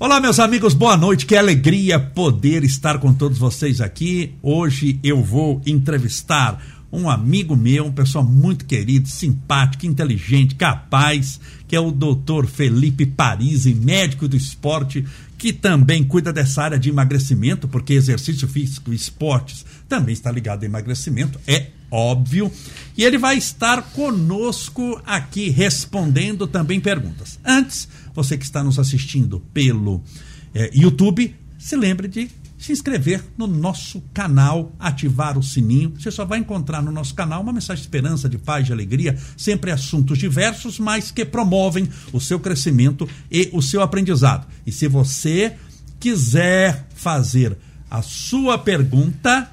Olá, meus amigos, boa noite. Que alegria poder estar com todos vocês aqui. Hoje eu vou entrevistar um amigo meu, uma pessoa muito querida, simpática, inteligente, capaz, que é o doutor Felipe Parisi, médico do esporte, que também cuida dessa área de emagrecimento, porque exercício físico e esportes também está ligado a emagrecimento, é óbvio. E ele vai estar conosco aqui respondendo também perguntas. Antes, você que está nos assistindo pelo é, YouTube, se lembre de se inscrever no nosso canal, ativar o sininho. Você só vai encontrar no nosso canal uma mensagem de esperança, de paz, de alegria, sempre assuntos diversos, mas que promovem o seu crescimento e o seu aprendizado. E se você quiser fazer a sua pergunta,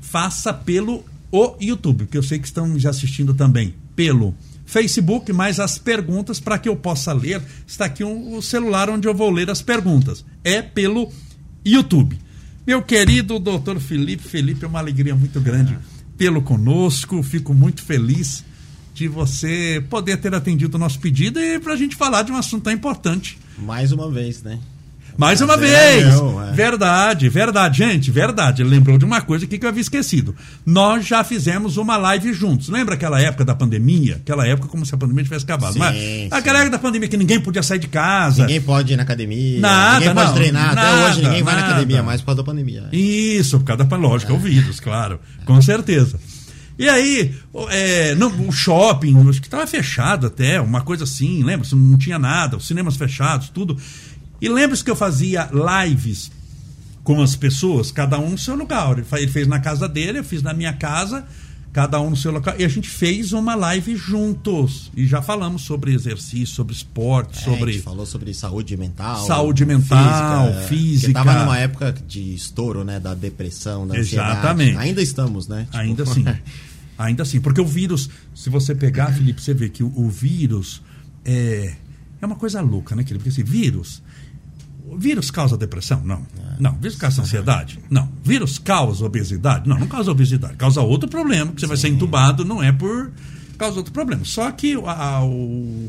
faça pelo o YouTube, que eu sei que estão me assistindo também pelo Facebook, mas as perguntas para que eu possa ler, está aqui um, o celular onde eu vou ler as perguntas. É pelo YouTube. Meu querido doutor Felipe, Felipe, é uma alegria muito grande tê-lo conosco, fico muito feliz de você poder ter atendido o nosso pedido e para a gente falar de um assunto tão importante. Mais uma vez, né? Mais uma vez! É meu, é. Verdade, verdade. Gente, verdade. Ele lembrou de uma coisa aqui que eu havia esquecido. Nós já fizemos uma live juntos. Lembra aquela época da pandemia? Aquela época como se a pandemia tivesse acabado. Sim, Mas, sim. Aquela época da pandemia que ninguém podia sair de casa. Ninguém pode ir na academia. Nada, ninguém pode não, treinar. Nada, Até hoje ninguém vai nada. na academia mais por causa da pandemia. Isso, por causa da lógica, é. o vírus, claro. Com certeza. E aí, é, não, o shopping, acho que estava fechado até, uma coisa assim, lembra? Não tinha nada, os cinemas fechados, tudo. E lembra-se que eu fazia lives com as pessoas, cada um no seu lugar. Ele fez na casa dele, eu fiz na minha casa, cada um no seu local. E a gente fez uma live juntos. E já falamos sobre exercício, sobre esporte, É, sobre. a gente falou sobre saúde mental. Saúde mental, é, física. Porque tava numa época de estouro, né? Da depressão, da ansiedade. Exatamente. Ainda estamos, né? Tipo, Ainda assim. Ainda assim. Porque o vírus, se você pegar, Felipe, você vê que o, o vírus é, é uma coisa louca, né, querido? Porque assim, vírus. O vírus causa depressão? Não. Não. Vírus causa ansiedade? Não. Vírus causa obesidade? Não, não causa obesidade. Causa outro problema, que você vai ser entubado, não é por. Causa outro problema. Só que a- o,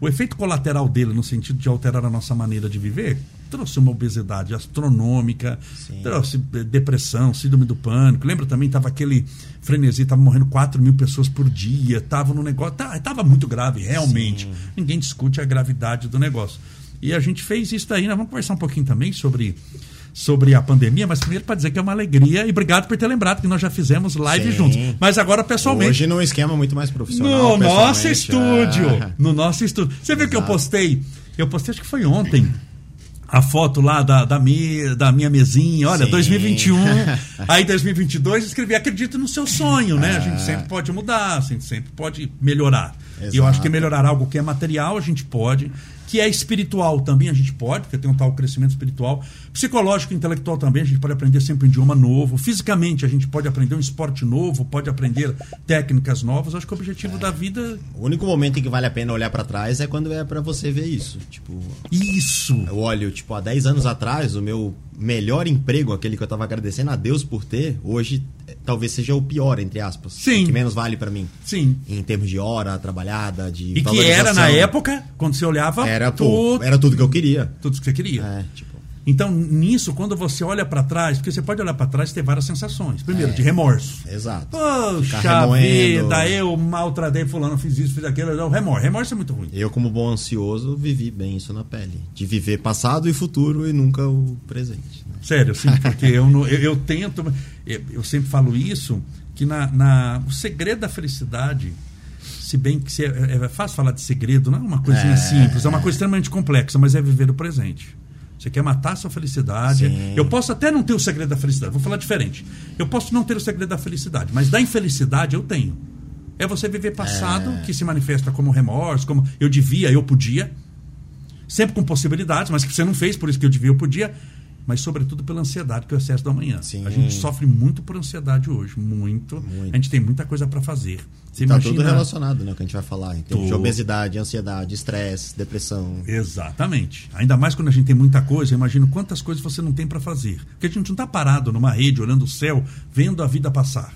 o efeito colateral dele, no sentido de alterar a nossa maneira de viver, trouxe uma obesidade astronômica, Sim. trouxe eh, depressão, síndrome do pânico. Lembra também? Tava aquele frenesi, tava morrendo 4 mil pessoas por dia, tava no negócio. Tava muito grave, realmente. Ninguém discute a gravidade do negócio. E a gente fez isso daí, nós vamos conversar um pouquinho também sobre, sobre a pandemia, mas primeiro para dizer que é uma alegria e obrigado por ter lembrado que nós já fizemos live Sim. juntos. Mas agora pessoalmente. Hoje num esquema muito mais profissional. No nosso estúdio. é. No nosso estúdio. Você viu que eu Exato. postei? Eu postei, acho que foi ontem. A foto lá da, da, me, da minha mesinha, olha, Sim. 2021, aí 2022, escrevi, acredito no seu sonho, né? A gente É. sempre pode mudar, a gente sempre pode melhorar. E eu acho que Exato. melhorar algo que é material, a gente pode, que é espiritual também a gente pode, porque tem um tal crescimento espiritual. Psicológico e intelectual também, a gente pode aprender sempre um idioma novo. Fisicamente, a gente pode aprender um esporte novo, pode aprender técnicas novas. Acho que o objetivo da vida. O único momento em que vale a pena olhar pra trás é quando é pra você ver isso. Tipo, Isso! eu olho, tipo, há 10 anos atrás, o meu melhor emprego, aquele que eu tava agradecendo a Deus por ter, hoje talvez seja o pior, entre aspas. Sim. O que menos vale pra mim. Sim. Em termos de hora trabalhada, de E que era, na época, quando você olhava, Era, pô, tudo, era tudo que eu queria. tudo que você queria. É, tipo, Então, nisso, quando você olha pra trás, porque você pode olhar pra trás e ter várias sensações. Primeiro, É. de remorso. exato. Poxa vida, eu maltratei fulano, fiz isso, fiz aquilo. Não, remorso. Remorso é muito ruim. Eu, como bom ansioso, vivi bem isso na pele. De viver passado e futuro e nunca o presente. né? Sério, sim, porque eu, não- eu, eu tento. Eu, sempre falo isso, que na, na- o segredo da felicidade, se bem que se é, é fácil falar de segredo, não é uma coisinha É. simples, é uma coisa extremamente complexa, mas é viver o presente. Você quer matar a sua felicidade. Sim. Eu posso até não ter o segredo da felicidade, vou falar diferente. Eu posso não ter o segredo da felicidade, mas da infelicidade eu tenho. É você viver passado, que se manifesta como remorso, como eu devia, eu podia. Sempre com possibilidades, mas que você não fez, por isso que eu devia, eu podia. Mas, sobretudo, pela ansiedade, que é o excesso da manhã. Sim. A gente sofre muito por ansiedade hoje. Muito. Muito. A gente tem muita coisa para fazer. Você Tá imagina... tudo relacionado, né? O que a gente vai falar. Em termos de obesidade, ansiedade, estresse, depressão. Exatamente. Ainda mais quando a gente tem muita coisa, imagino quantas coisas você não tem para fazer. Porque a gente não está parado numa rede, olhando o céu, vendo a vida passar.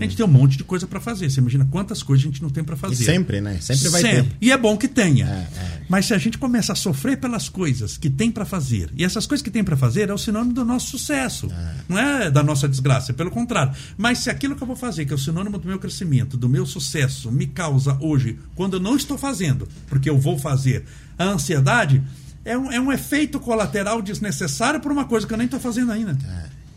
A gente tem um monte de coisa para fazer. Você imagina quantas coisas a gente não tem para fazer. E sempre, né? Sempre vai sempre. ter. E é bom que tenha. É, é. Mas se a gente começa a sofrer pelas coisas que tem para fazer, e essas coisas que tem para fazer é o sinônimo do nosso sucesso. Não é da nossa desgraça, é pelo contrário. Mas se aquilo que eu vou fazer, que é o sinônimo do meu crescimento, do meu sucesso, me causa hoje, quando eu não estou fazendo, porque eu vou fazer, a ansiedade, é um, é um efeito colateral desnecessário por uma coisa que eu nem estou fazendo ainda.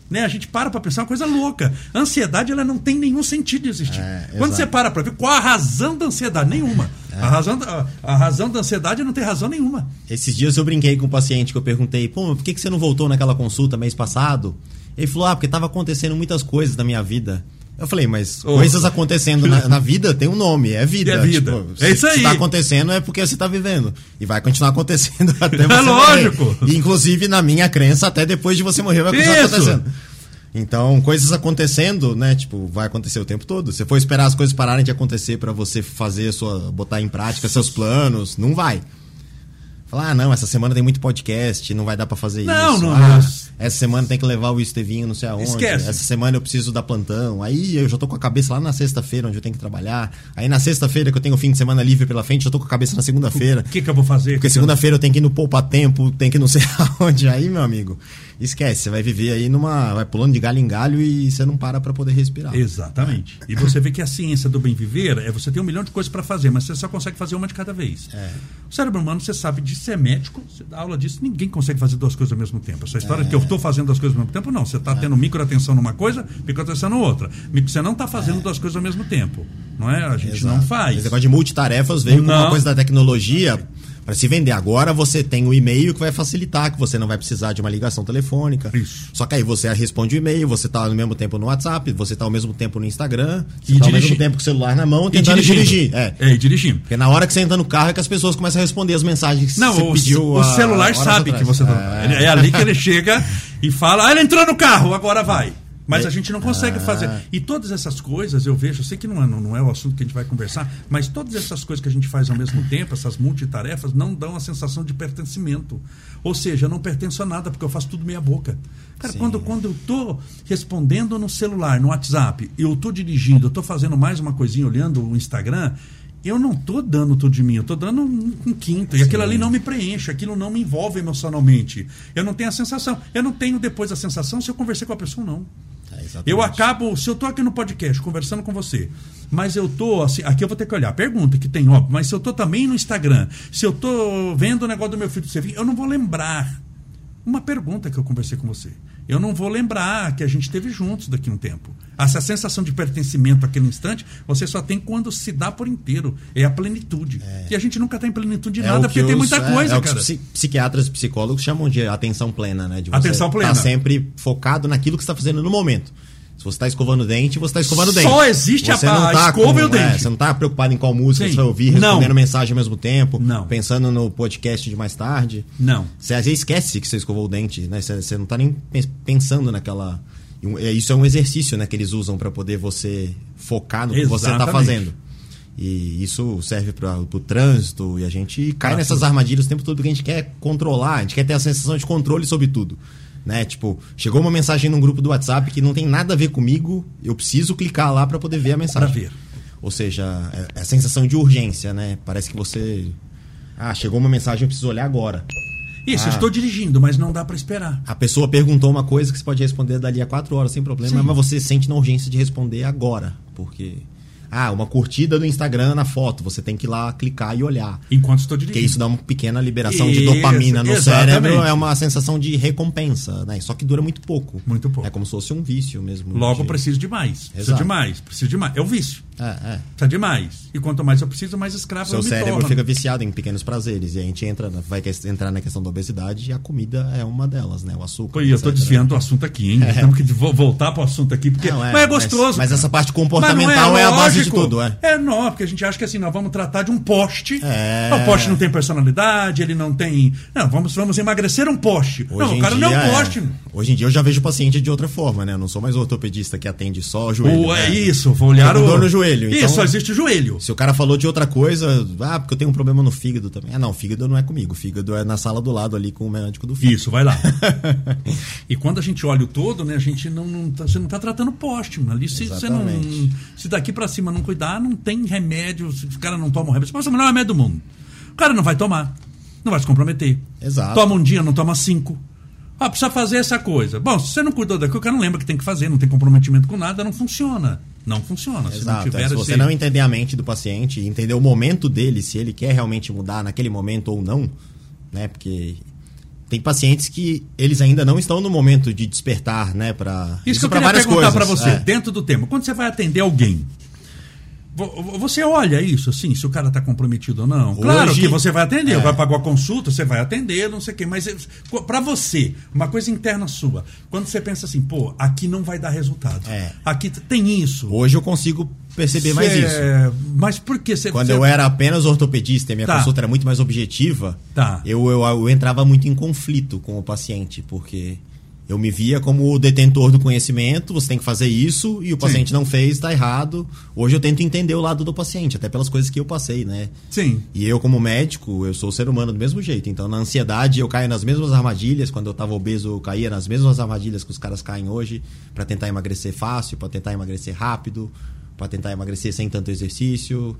Né? A gente para para pensar uma coisa louca. A ansiedade ela não tem nenhum sentido de existir. É, Quando exato. você para para ver qual a razão da ansiedade, nenhuma. A, razão da, a, a razão da ansiedade não tem razão nenhuma. Esses dias eu brinquei com um paciente que eu perguntei, pô, por que, que você não voltou naquela consulta mês passado? Ele falou, ah, porque tava acontecendo muitas coisas na minha vida. Eu falei, mas Oh. coisas acontecendo na, na vida tem um nome, é vida. É vida. Tipo, É se- isso aí. Se tá acontecendo é porque você tá vivendo. E vai continuar acontecendo até você É lógico. morrer. E, inclusive, na minha crença, até depois de você morrer vai continuar Isso. acontecendo. Então, coisas acontecendo, né? Tipo, vai acontecer o tempo todo. Se for esperar as coisas pararem de acontecer pra você fazer sua. botar em prática seus planos, não vai. Falar, ah, não, essa semana tem muito podcast, não vai dar pra fazer Não, isso. não, ah, não. Essa semana tem que levar o Estevinho não sei aonde. Esquece. Essa semana eu preciso dar plantão. Aí eu já tô com a cabeça lá na sexta-feira, onde eu tenho que trabalhar. Aí na sexta-feira, que eu tenho o fim de semana livre pela frente, eu tô com a cabeça na segunda-feira. O que, que eu vou fazer? Porque segunda-feira eu tenho que ir no poupa tempo, tem que ir não sei aonde. Aí, meu amigo, esquece. Você vai viver aí numa. Vai pulando de galho em galho e você não para pra poder respirar. Exatamente. E você vê que a ciência do bem viver é você tem um milhão de coisas para fazer, mas você só consegue fazer uma de cada vez. É. O cérebro humano, você sabe disso, é médico, você dá aula disso, ninguém consegue fazer duas coisas ao mesmo tempo. Essa história de que eu estou fazendo duas coisas ao mesmo tempo, não. Você está tendo microatenção numa coisa, microatenção na outra. Você não está fazendo duas coisas ao mesmo tempo. Não é? A gente Exato. não faz. Esse negócio de multitarefas veio com Não. uma coisa da tecnologia para se vender. Agora você tem o e-mail que vai facilitar, que você não vai precisar de uma ligação telefônica. Isso. Só que aí você responde o e-mail, você tá ao mesmo tempo no WhatsApp, você tá ao mesmo tempo no Instagram, E você tá ao mesmo tempo com o celular na mão, E tentando dirigindo. dirigir. É. É, e dirigindo. Porque na hora que você entra no carro é que as pessoas começam a responder as mensagens que Não, você o, pediu. o celular sabe atrás. que você tá. É. É ali que ele chega e fala: Ah, ele entrou no carro, agora vai. Mas É. a gente não consegue Ah. fazer. E todas essas coisas eu vejo, eu sei que não é, não é o assunto que a gente vai conversar, mas todas essas coisas que a gente faz ao mesmo tempo, essas multitarefas, não dão a sensação de pertencimento. Ou seja, eu não pertenço a nada, porque eu faço tudo meia boca. Cara, Sim. quando, quando eu tô respondendo no celular, no WhatsApp, eu tô dirigindo, eu tô fazendo mais uma coisinha, olhando o Instagram, eu não tô dando tudo de mim, eu tô dando um, um quinto. E aquilo ali não me preenche, aquilo não me envolve emocionalmente. Eu não tenho a sensação. Eu não tenho depois a sensação se eu conversei com a pessoa ou não. Exatamente. Eu acabo, se eu tô aqui no podcast conversando com você, mas eu tô assim, aqui eu vou ter que olhar, pergunta que tem, óbvio, mas se eu tô também no Instagram, se eu tô vendo o negócio do meu filho do serviço, eu não vou lembrar uma pergunta que eu conversei com você. Eu não vou lembrar que a gente esteve juntos daqui a um tempo. Essa sensação de pertencimento àquele instante, você só tem quando se dá por inteiro. É a plenitude. E a gente nunca está em plenitude de É nada, porque tem os- muita é, coisa, é o que cara. os psi- psiquiatras e psicólogos chamam de atenção plena, né? De você Atenção plena. Tá sempre focado naquilo que você está fazendo no momento. Se você está escovando o dente, você está escovando o dente. Só existe a- Você não a tá escova e o com- é, dente. você não está preocupado em qual música Sim. você vai ouvir, Não. respondendo mensagem ao mesmo tempo, Não. pensando no podcast de mais tarde. Não. Você às vezes esquece que você escovou o dente, né? Você, você não está nem pens- pensando naquela. É, Isso é um exercício né, que eles usam para poder você focar no que você está Exatamente. fazendo. E isso serve para o trânsito e a gente cai Pra nessas armadilhas o tempo todo porque a gente quer controlar, a gente quer ter a sensação de controle sobre tudo. Né? Tipo, chegou uma mensagem num grupo do WhatsApp que não tem nada a ver comigo, eu preciso clicar lá para poder ver a mensagem. Pra ver. Ou seja, é, é a sensação de urgência, né? Parece que você. Ah, chegou uma mensagem, eu preciso olhar agora. Isso, Ah. eu estou dirigindo, mas não dá para esperar. A pessoa perguntou uma coisa que você pode responder dali a quatro horas sem problema, Sim. mas você sente na urgência de responder agora. Porque. Ah, uma curtida do Instagram na foto, você tem que ir lá clicar e olhar. Enquanto estou Porque dirigindo. isso dá uma pequena liberação de Isso, dopamina no exatamente. cérebro, é uma sensação de recompensa, né? Só que dura muito pouco. Muito pouco. É como se fosse um vício mesmo. Logo, de... preciso de mais. Preciso de mais. Preciso de mais. É o vício. É, é. Precisa de mais. E quanto mais eu preciso, mais escravo Seu eu me cérebro torno. fica viciado em pequenos prazeres. E a gente entra, vai entrar na questão da obesidade e a comida é uma delas, né? O açúcar. Pô, eu tô etc. desviando do assunto aqui, hein? Temos que vo- voltar pro assunto aqui, porque. Não, mas é gostoso. Mas, mas essa parte não comportamental é, a base de tudo, é. É, não, porque a gente acha que assim, nós vamos tratar de um poste. É. O poste não tem personalidade, ele não tem. Não, vamos, vamos emagrecer um poste. Hoje não, o cara dia, não é um é. poste. Hoje em dia eu já vejo o paciente de outra forma, né? Eu não sou mais ortopedista que atende só o joelho. Ou é né? isso, vou olhar o. dor no joelho, Isso, então- só existe o joelho. Se o cara falou de outra coisa, ah, porque eu tenho um problema no fígado também. Ah, não, fígado não é comigo. Fígado é na sala do lado ali com o médico do fígado. Isso, vai lá. e quando a gente olha o todo, né, a gente não, não tá, você não está tratando poste. mano. Ali se você não, se daqui para cima não cuidar, não tem remédio. Se o cara não toma o remédio, você passa o melhor remédio do mundo. O cara não vai tomar, não vai se comprometer. Exato. Toma um dia, não toma cinco. Ah, precisa fazer essa coisa. Bom, se você não cuidou daquilo, o cara não lembra que tem que fazer, não tem comprometimento com nada, não funciona. Não funciona. Se não Exato. tiver é, se você esse- não entender a mente do paciente, entender o momento dele, se ele quer realmente mudar naquele momento ou não, né? Porque tem pacientes que eles ainda não estão no momento de despertar, né? Para Isso, que eu pra queria perguntar para você, É. dentro do tema. Quando você vai atender alguém, você olha isso, assim, se o cara está comprometido ou não? Claro Hoje- que você vai atender, é. vai pagar a consulta, você vai atender, não sei o quê. Mas para você, uma coisa interna sua, quando você pensa assim, pô, aqui não vai dar resultado. É. Aqui tem isso. Hoje eu consigo perceber mais Cê- isso. Mas por que você. Quando você- eu era apenas ortopedista e minha Tá. consulta era muito mais objetiva, Tá. eu, eu, eu entrava muito em conflito com o paciente, porque eu me via como o detentor do conhecimento, você tem que fazer isso, e o paciente não fez, está errado. Hoje eu tento entender o lado do paciente, até pelas coisas que eu passei, né? Sim. E eu, como médico, eu sou ser humano do mesmo jeito. Então, na ansiedade, eu caio nas mesmas armadilhas. Quando eu estava obeso, eu caía nas mesmas armadilhas que os caras caem hoje, para tentar emagrecer fácil, para tentar emagrecer rápido, para tentar emagrecer sem tanto exercício.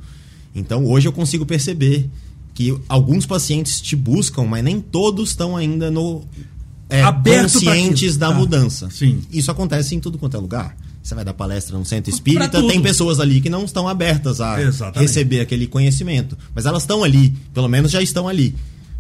Então, hoje eu consigo perceber que alguns pacientes te buscam, mas nem todos estão ainda no é, Aberto conscientes da Tá. mudança. Sim. Isso acontece em tudo quanto é lugar. Você vai dar palestra no centro espírita, tem pessoas ali que não estão abertas a Exatamente. receber aquele conhecimento. Mas elas estão ali, pelo menos já estão ali.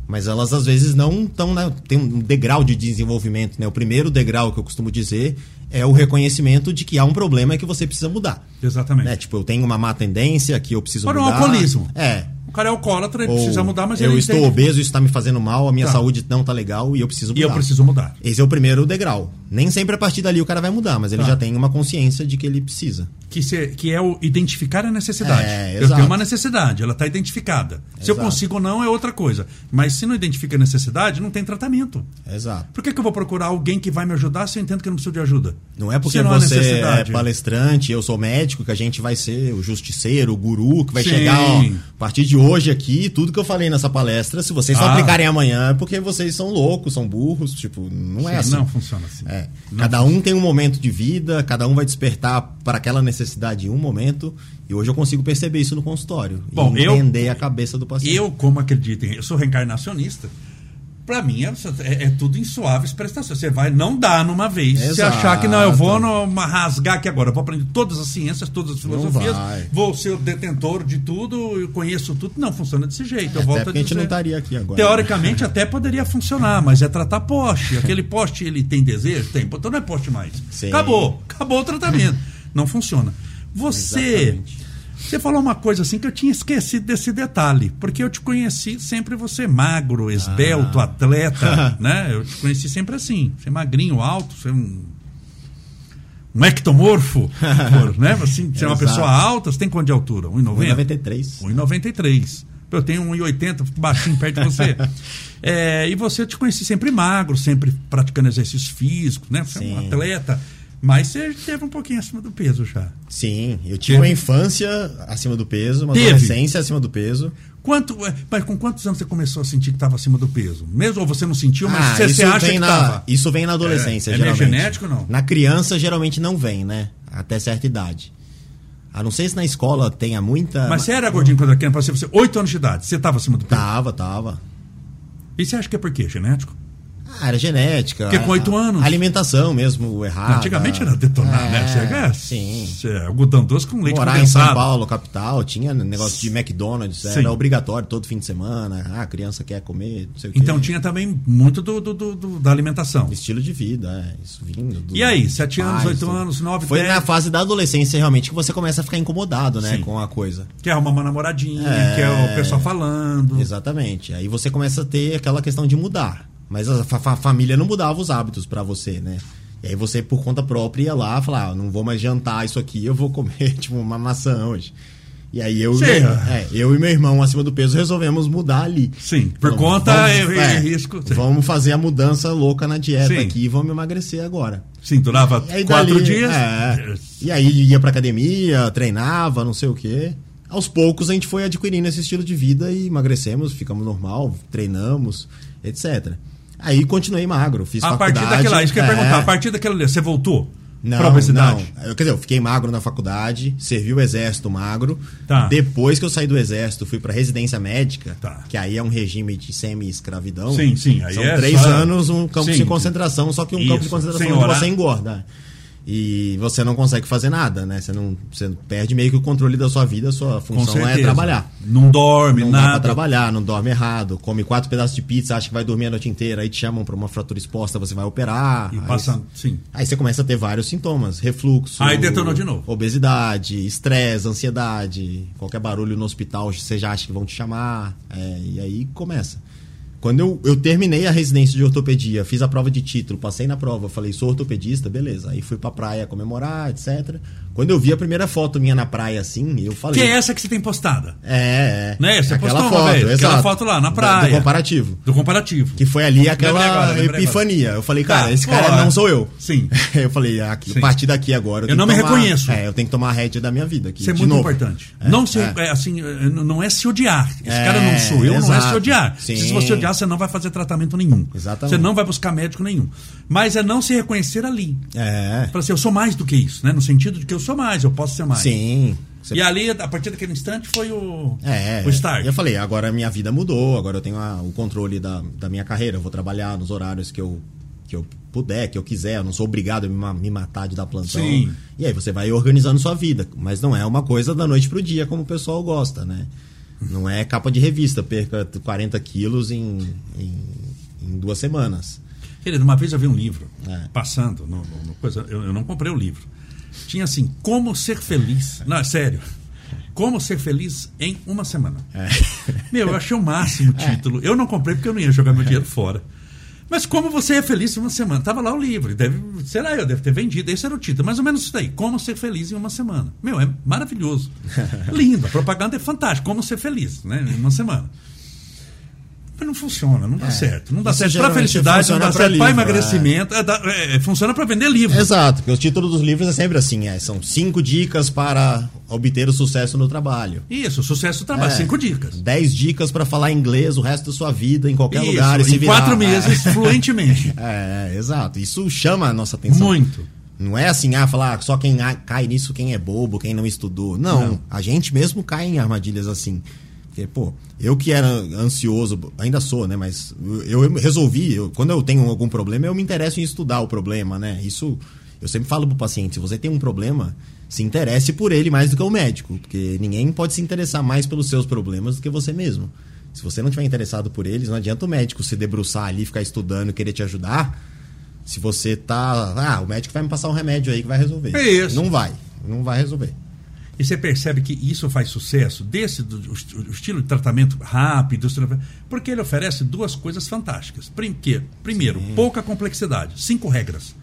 Mas elas às vezes não estão. Né, tem um degrau de desenvolvimento. Né? O primeiro degrau que eu costumo dizer é o reconhecimento de que há um problema e que você precisa mudar. Exatamente. Né? Tipo, eu tenho uma má tendência que eu preciso Para o mudar. alcoolismo. É. Cara é alcoólatra, ele Ou precisa mudar, mas eu ele estou entende- obeso, isso está me fazendo mal, a minha Tá. saúde não está legal e eu preciso mudar. E eu preciso mudar. Esse é o primeiro degrau. Nem sempre a partir dali o cara vai mudar, mas ele Tá. já tem uma consciência de que ele precisa. que, se- que é o identificar a necessidade. É, eu exato. tenho uma necessidade, ela está identificada. Se eu Exato. consigo ou não é outra coisa. Mas se não identifica a necessidade, não tem tratamento. Exato. Por que, que eu vou procurar alguém que vai me ajudar se eu entendo que eu não preciso de ajuda? Não é porque não há você é palestrante, eu sou médico, que a gente vai ser o justiceiro, o guru, que vai Sim. chegar, ó, a partir de hoje aqui, tudo que eu falei nessa palestra, se vocês só Ah. aplicarem amanhã, é porque vocês são loucos, são burros, tipo, não é Sim, assim. Não funciona assim. É. Não Cada um tem um momento de vida, cada um vai despertar para aquela necessidade em um momento, e hoje eu consigo perceber isso no consultório. Bom, e eu- entender a cabeça do paciente. Eu, como acredito. Eu sou reencarnacionista. Pra mim é, é- é tudo em suaves prestações. Você vai, não dá numa vez. Se Exato. achar que não, eu vou numa, rasgar aqui agora. Eu vou aprender todas as ciências, todas as filosofias. Vou ser o detentor de tudo, eu conheço tudo. Não funciona desse jeito. eu Até volto a a gente dizer. não estaria aqui agora. Teoricamente até poderia funcionar, mas é tratar poste. Aquele poste ele tem desejo? Tem. Então não é poste mais. Sim. Acabou. Acabou o tratamento. Não funciona. Você. Exatamente. Você falou uma coisa assim que eu tinha esquecido desse detalhe, porque eu te conheci sempre você magro, esbelto, Ah. atleta, né? Eu te conheci sempre assim, você magrinho, alto, você é um um ectomorfo, né? Assim, você é uma pessoa alta, você tem quanto de altura? 1,90? 93. 1,93. Eu tenho 1,80, fico baixinho perto de você. É, e você eu te conheci sempre magro, sempre praticando exercícios físicos, né? Você é um Sim. atleta. Mas você teve um pouquinho acima do peso já. Sim, eu tive Teve? uma infância acima do peso, uma Teve? adolescência acima do peso. Quanto, é, mas com quantos anos você começou a sentir que estava acima do peso? Mesmo ou você não sentiu, mas Ah, você, você acha que na, estava? isso vem na adolescência, É, é geralmente. genético ou não? Na criança, geralmente não vem, né? Até certa idade. A não ser se na escola tenha muita... Mas você era gordinho quando era criança, você, 8 anos de idade, você estava acima do peso. Tava, tava. E você acha que é por quê? Genético? Ah, era genética. Porque com oito anos- Alimentação mesmo, errada. Antigamente era detonar, né? Você, é, Sim. Você, algodão doce com leite Morar em condensado. São Paulo, capital, tinha negócio de McDonald's, Sim. era obrigatório todo fim de semana. Ah, a criança quer comer, não sei o quê. Então tinha também muito do, do- do- do- da alimentação. Estilo de vida, é. Isso vindo. do- E aí, sete anos, oito anos, nove, Foi dez? na fase da adolescência realmente que você começa a ficar incomodado, né, Sim. com a coisa. Quer arrumar uma namoradinha, É. quer o pessoal falando. Exatamente. Aí você começa a ter aquela questão de mudar. Mas a fa- fa- família não mudava os hábitos pra você, né? E aí você, por conta própria, ia lá e falar, ah, não vou mais jantar isso aqui, eu vou comer, tipo, uma maçã hoje. E aí eu, Sim. é, eu e meu irmão acima do peso resolvemos mudar ali. Sim, por Vamos- conta vamos- é, risco. Sim. Vamos fazer a mudança louca na dieta Sim. aqui e vamos emagrecer agora. Sim, durava E aí quatro dali, dias. é, e aí ia pra academia, treinava, não sei o quê. Aos poucos a gente foi adquirindo esse estilo de vida e emagrecemos, ficamos normal, treinamos, etc. Aí continuei magro, fiz A faculdade. partir daquela, isso que eu ia é, perguntar, a partir daquela você voltou não, pra obesidade? não. Eu, quer dizer, eu fiquei magro na faculdade, servi o exército magro. Tá. Depois que eu saí do exército, fui pra residência médica, Tá. que aí é um regime de semi-escravidão. Sim, sim, aí São é três só- anos, um campo Sim. de concentração, só que um campo de Isso, concentração onde você engorda. E você não consegue fazer nada, né? Você, não, você perde meio que o controle da sua vida, a sua função é trabalhar. Não dorme, Não dá pra nada. trabalhar, não dorme errado, come quatro pedaços de pizza, acha que vai dormir a noite inteira, aí te chamam pra uma fratura exposta, você vai operar. E aí passa, sim. Aí você começa a ter vários sintomas: refluxo. Aí detonou de novo. Obesidade, estresse, ansiedade. Qualquer barulho no hospital você já acha que vão te chamar. é, e aí começa. Quando eu, eu terminei a residência de ortopedia, fiz a prova de título, passei na prova, falei, sou ortopedista, beleza. Aí fui pra praia comemorar, etc. Quando eu vi a primeira foto minha na praia assim, eu falei. Que é essa que você tem postada. É, é. Né? Você aquela postou foto, vez, aquela exato. foto lá na praia. Do comparativo. Do comparativo. Que foi ali aquela agora, epifania. Eu falei, cara, Tá, esse cara pô, não sou eu. sim. Eu falei, aqui, Sim. a partir daqui agora. Eu tenho não me tomar- reconheço. É, eu tenho que tomar a rédea da minha vida aqui. Isso é muito novo. importante. É, não se, é. é, assim, é, não é se odiar. Esse É, cara não sou eu, não é se exato. odiar. Sim. Se você odiar, você não vai fazer tratamento nenhum. Exatamente. Você não vai buscar médico nenhum. Mas é não se reconhecer ali. É. Fala assim, eu sou mais do que isso, né? No sentido de que eu sou mais, eu posso ser mais. Sim. Você- E ali, a partir daquele instante, foi o, É, o start. Eu falei, agora minha vida mudou, agora eu tenho a- o controle da, da minha carreira, eu vou trabalhar nos horários que eu, que eu puder, que eu quiser, eu não sou obrigado a me, me matar de dar plantão. Sim. E aí você vai organizando sua vida, mas não é uma coisa da noite pro dia, como o pessoal gosta, né? Não é capa de revista, perca 40 quilos em, em, em duas semanas. Querido, uma vez eu vi um livro É. passando, no, no- coisa, eu, eu não comprei o livro. Tinha assim, como ser feliz. Não, é sério. Como ser feliz em uma semana. É. Meu, eu achei o máximo o título. Eu não comprei porque eu não ia jogar meu dinheiro fora. Mas como você é feliz em uma semana? Tava lá o livro. Deve, será eu deve ter vendido. Esse era o título. Mais ou menos isso daí. Como ser feliz em uma semana. Meu, é maravilhoso. Lindo. A propaganda é fantástica. Como ser feliz, né? Em uma semana. Não funciona, não dá certo. Não dá Isso certo para felicidade, não dá certo para emagrecimento. é, dá- é, funciona para vender livro. Exato, porque os títulos dos livros é sempre assim, é, são cinco dicas para obter o sucesso no trabalho. Isso, sucesso do trabalho. É. Cinco dicas. 10 dicas para falar inglês o resto da sua vida, em qualquer Isso, lugar. e se em virar. quatro meses, fluentemente. É, é, exato. Isso chama a nossa atenção. Muito. Não é assim, ah, falar ah, só quem cai nisso, quem é bobo, quem não estudou. Não, Não. a gente mesmo cai em armadilhas assim. Porque, pô, eu que era ansioso, ainda sou, né? Mas eu, eu resolvi, eu- quando eu tenho algum problema, eu me interesso em estudar o problema, né? Isso, eu sempre falo pro paciente, se você tem um problema, se interesse por ele mais do que o médico. Porque ninguém pode se interessar mais pelos seus problemas do que você mesmo. Se você não tiver interessado por eles, não adianta o médico se debruçar ali, ficar estudando, querer te ajudar. Se você tá. Ah, o médico vai me passar um remédio aí que vai resolver. É isso. Não vai. Não vai resolver. E você percebe que isso faz sucesso desse do, o, estilo de tratamento rápido, porque ele oferece duas coisas fantásticas. Prim- que- Primeiro, pouca complexidade, cinco regras.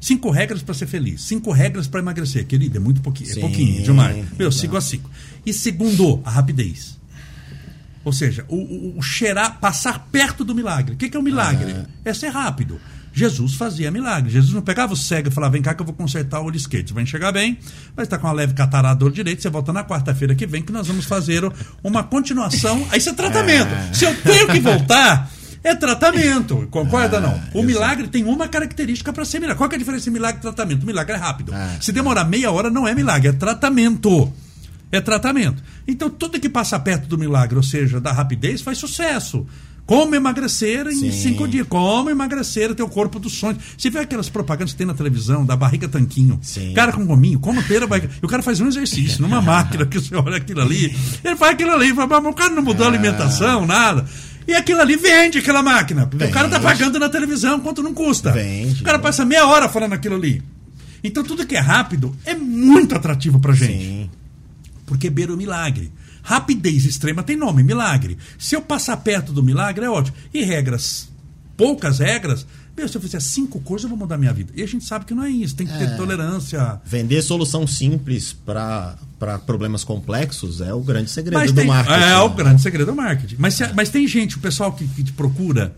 Cinco regras para ser feliz, cinco regras para emagrecer. Querido, é muito pouquinho, é Sim, pouquinho demais. Meu, exato. cinco a cinco. E segundo, a rapidez. Ou seja, o, o- o cheirar, passar perto do milagre. O que, que é o milagre? É. ser rápido. Jesus fazia milagre. Jesus não pegava o cego e falava: vem cá que eu vou consertar o olho esquerdo. Você vai enxergar bem, vai estar com uma leve catarata do olho direito. Você volta na quarta-feira que vem que nós vamos fazer uma continuação. Aí isso é tratamento. Se eu tenho que voltar. É tratamento, concorda não? O milagre tem uma característica para ser milagre. Qual é a diferença entre milagre e tratamento? O milagre é rápido. É. Se demorar meia hora, não é milagre, é tratamento. É tratamento. Então, tudo que passa perto do milagre, ou seja, da rapidez, faz sucesso. Como emagrecer em Sim. cinco dias. Como emagrecer teu corpo dos sonhos. Você vê aquelas propagandas que tem na televisão, da barriga tanquinho. Sim. Cara com gominho, como ter a barriga. E o cara faz um exercício numa máquina que você olha aquilo ali. Ele faz aquilo ali. Fala, mas o cara não mudou a alimentação, nada. E aquilo ali vende aquela máquina. Porque o cara tá Vende. pagando na televisão quanto não custa. Vende. O cara passa meia hora falando aquilo ali. Então tudo que é rápido é muito atrativo pra gente. Sim. Porque beira o milagre. Rapidez extrema tem nome, milagre. Se eu passar perto do milagre, é ótimo. E regras poucas regras, meu, se eu fizer cinco coisas, eu vou mudar minha vida. E a gente sabe que não é isso, tem que ter É. tolerância. Vender solução simples para problemas complexos é o grande segredo Mas do tem, marketing. é o grande segredo do marketing. Mas, se- mas tem gente, o pessoal que, que te procura.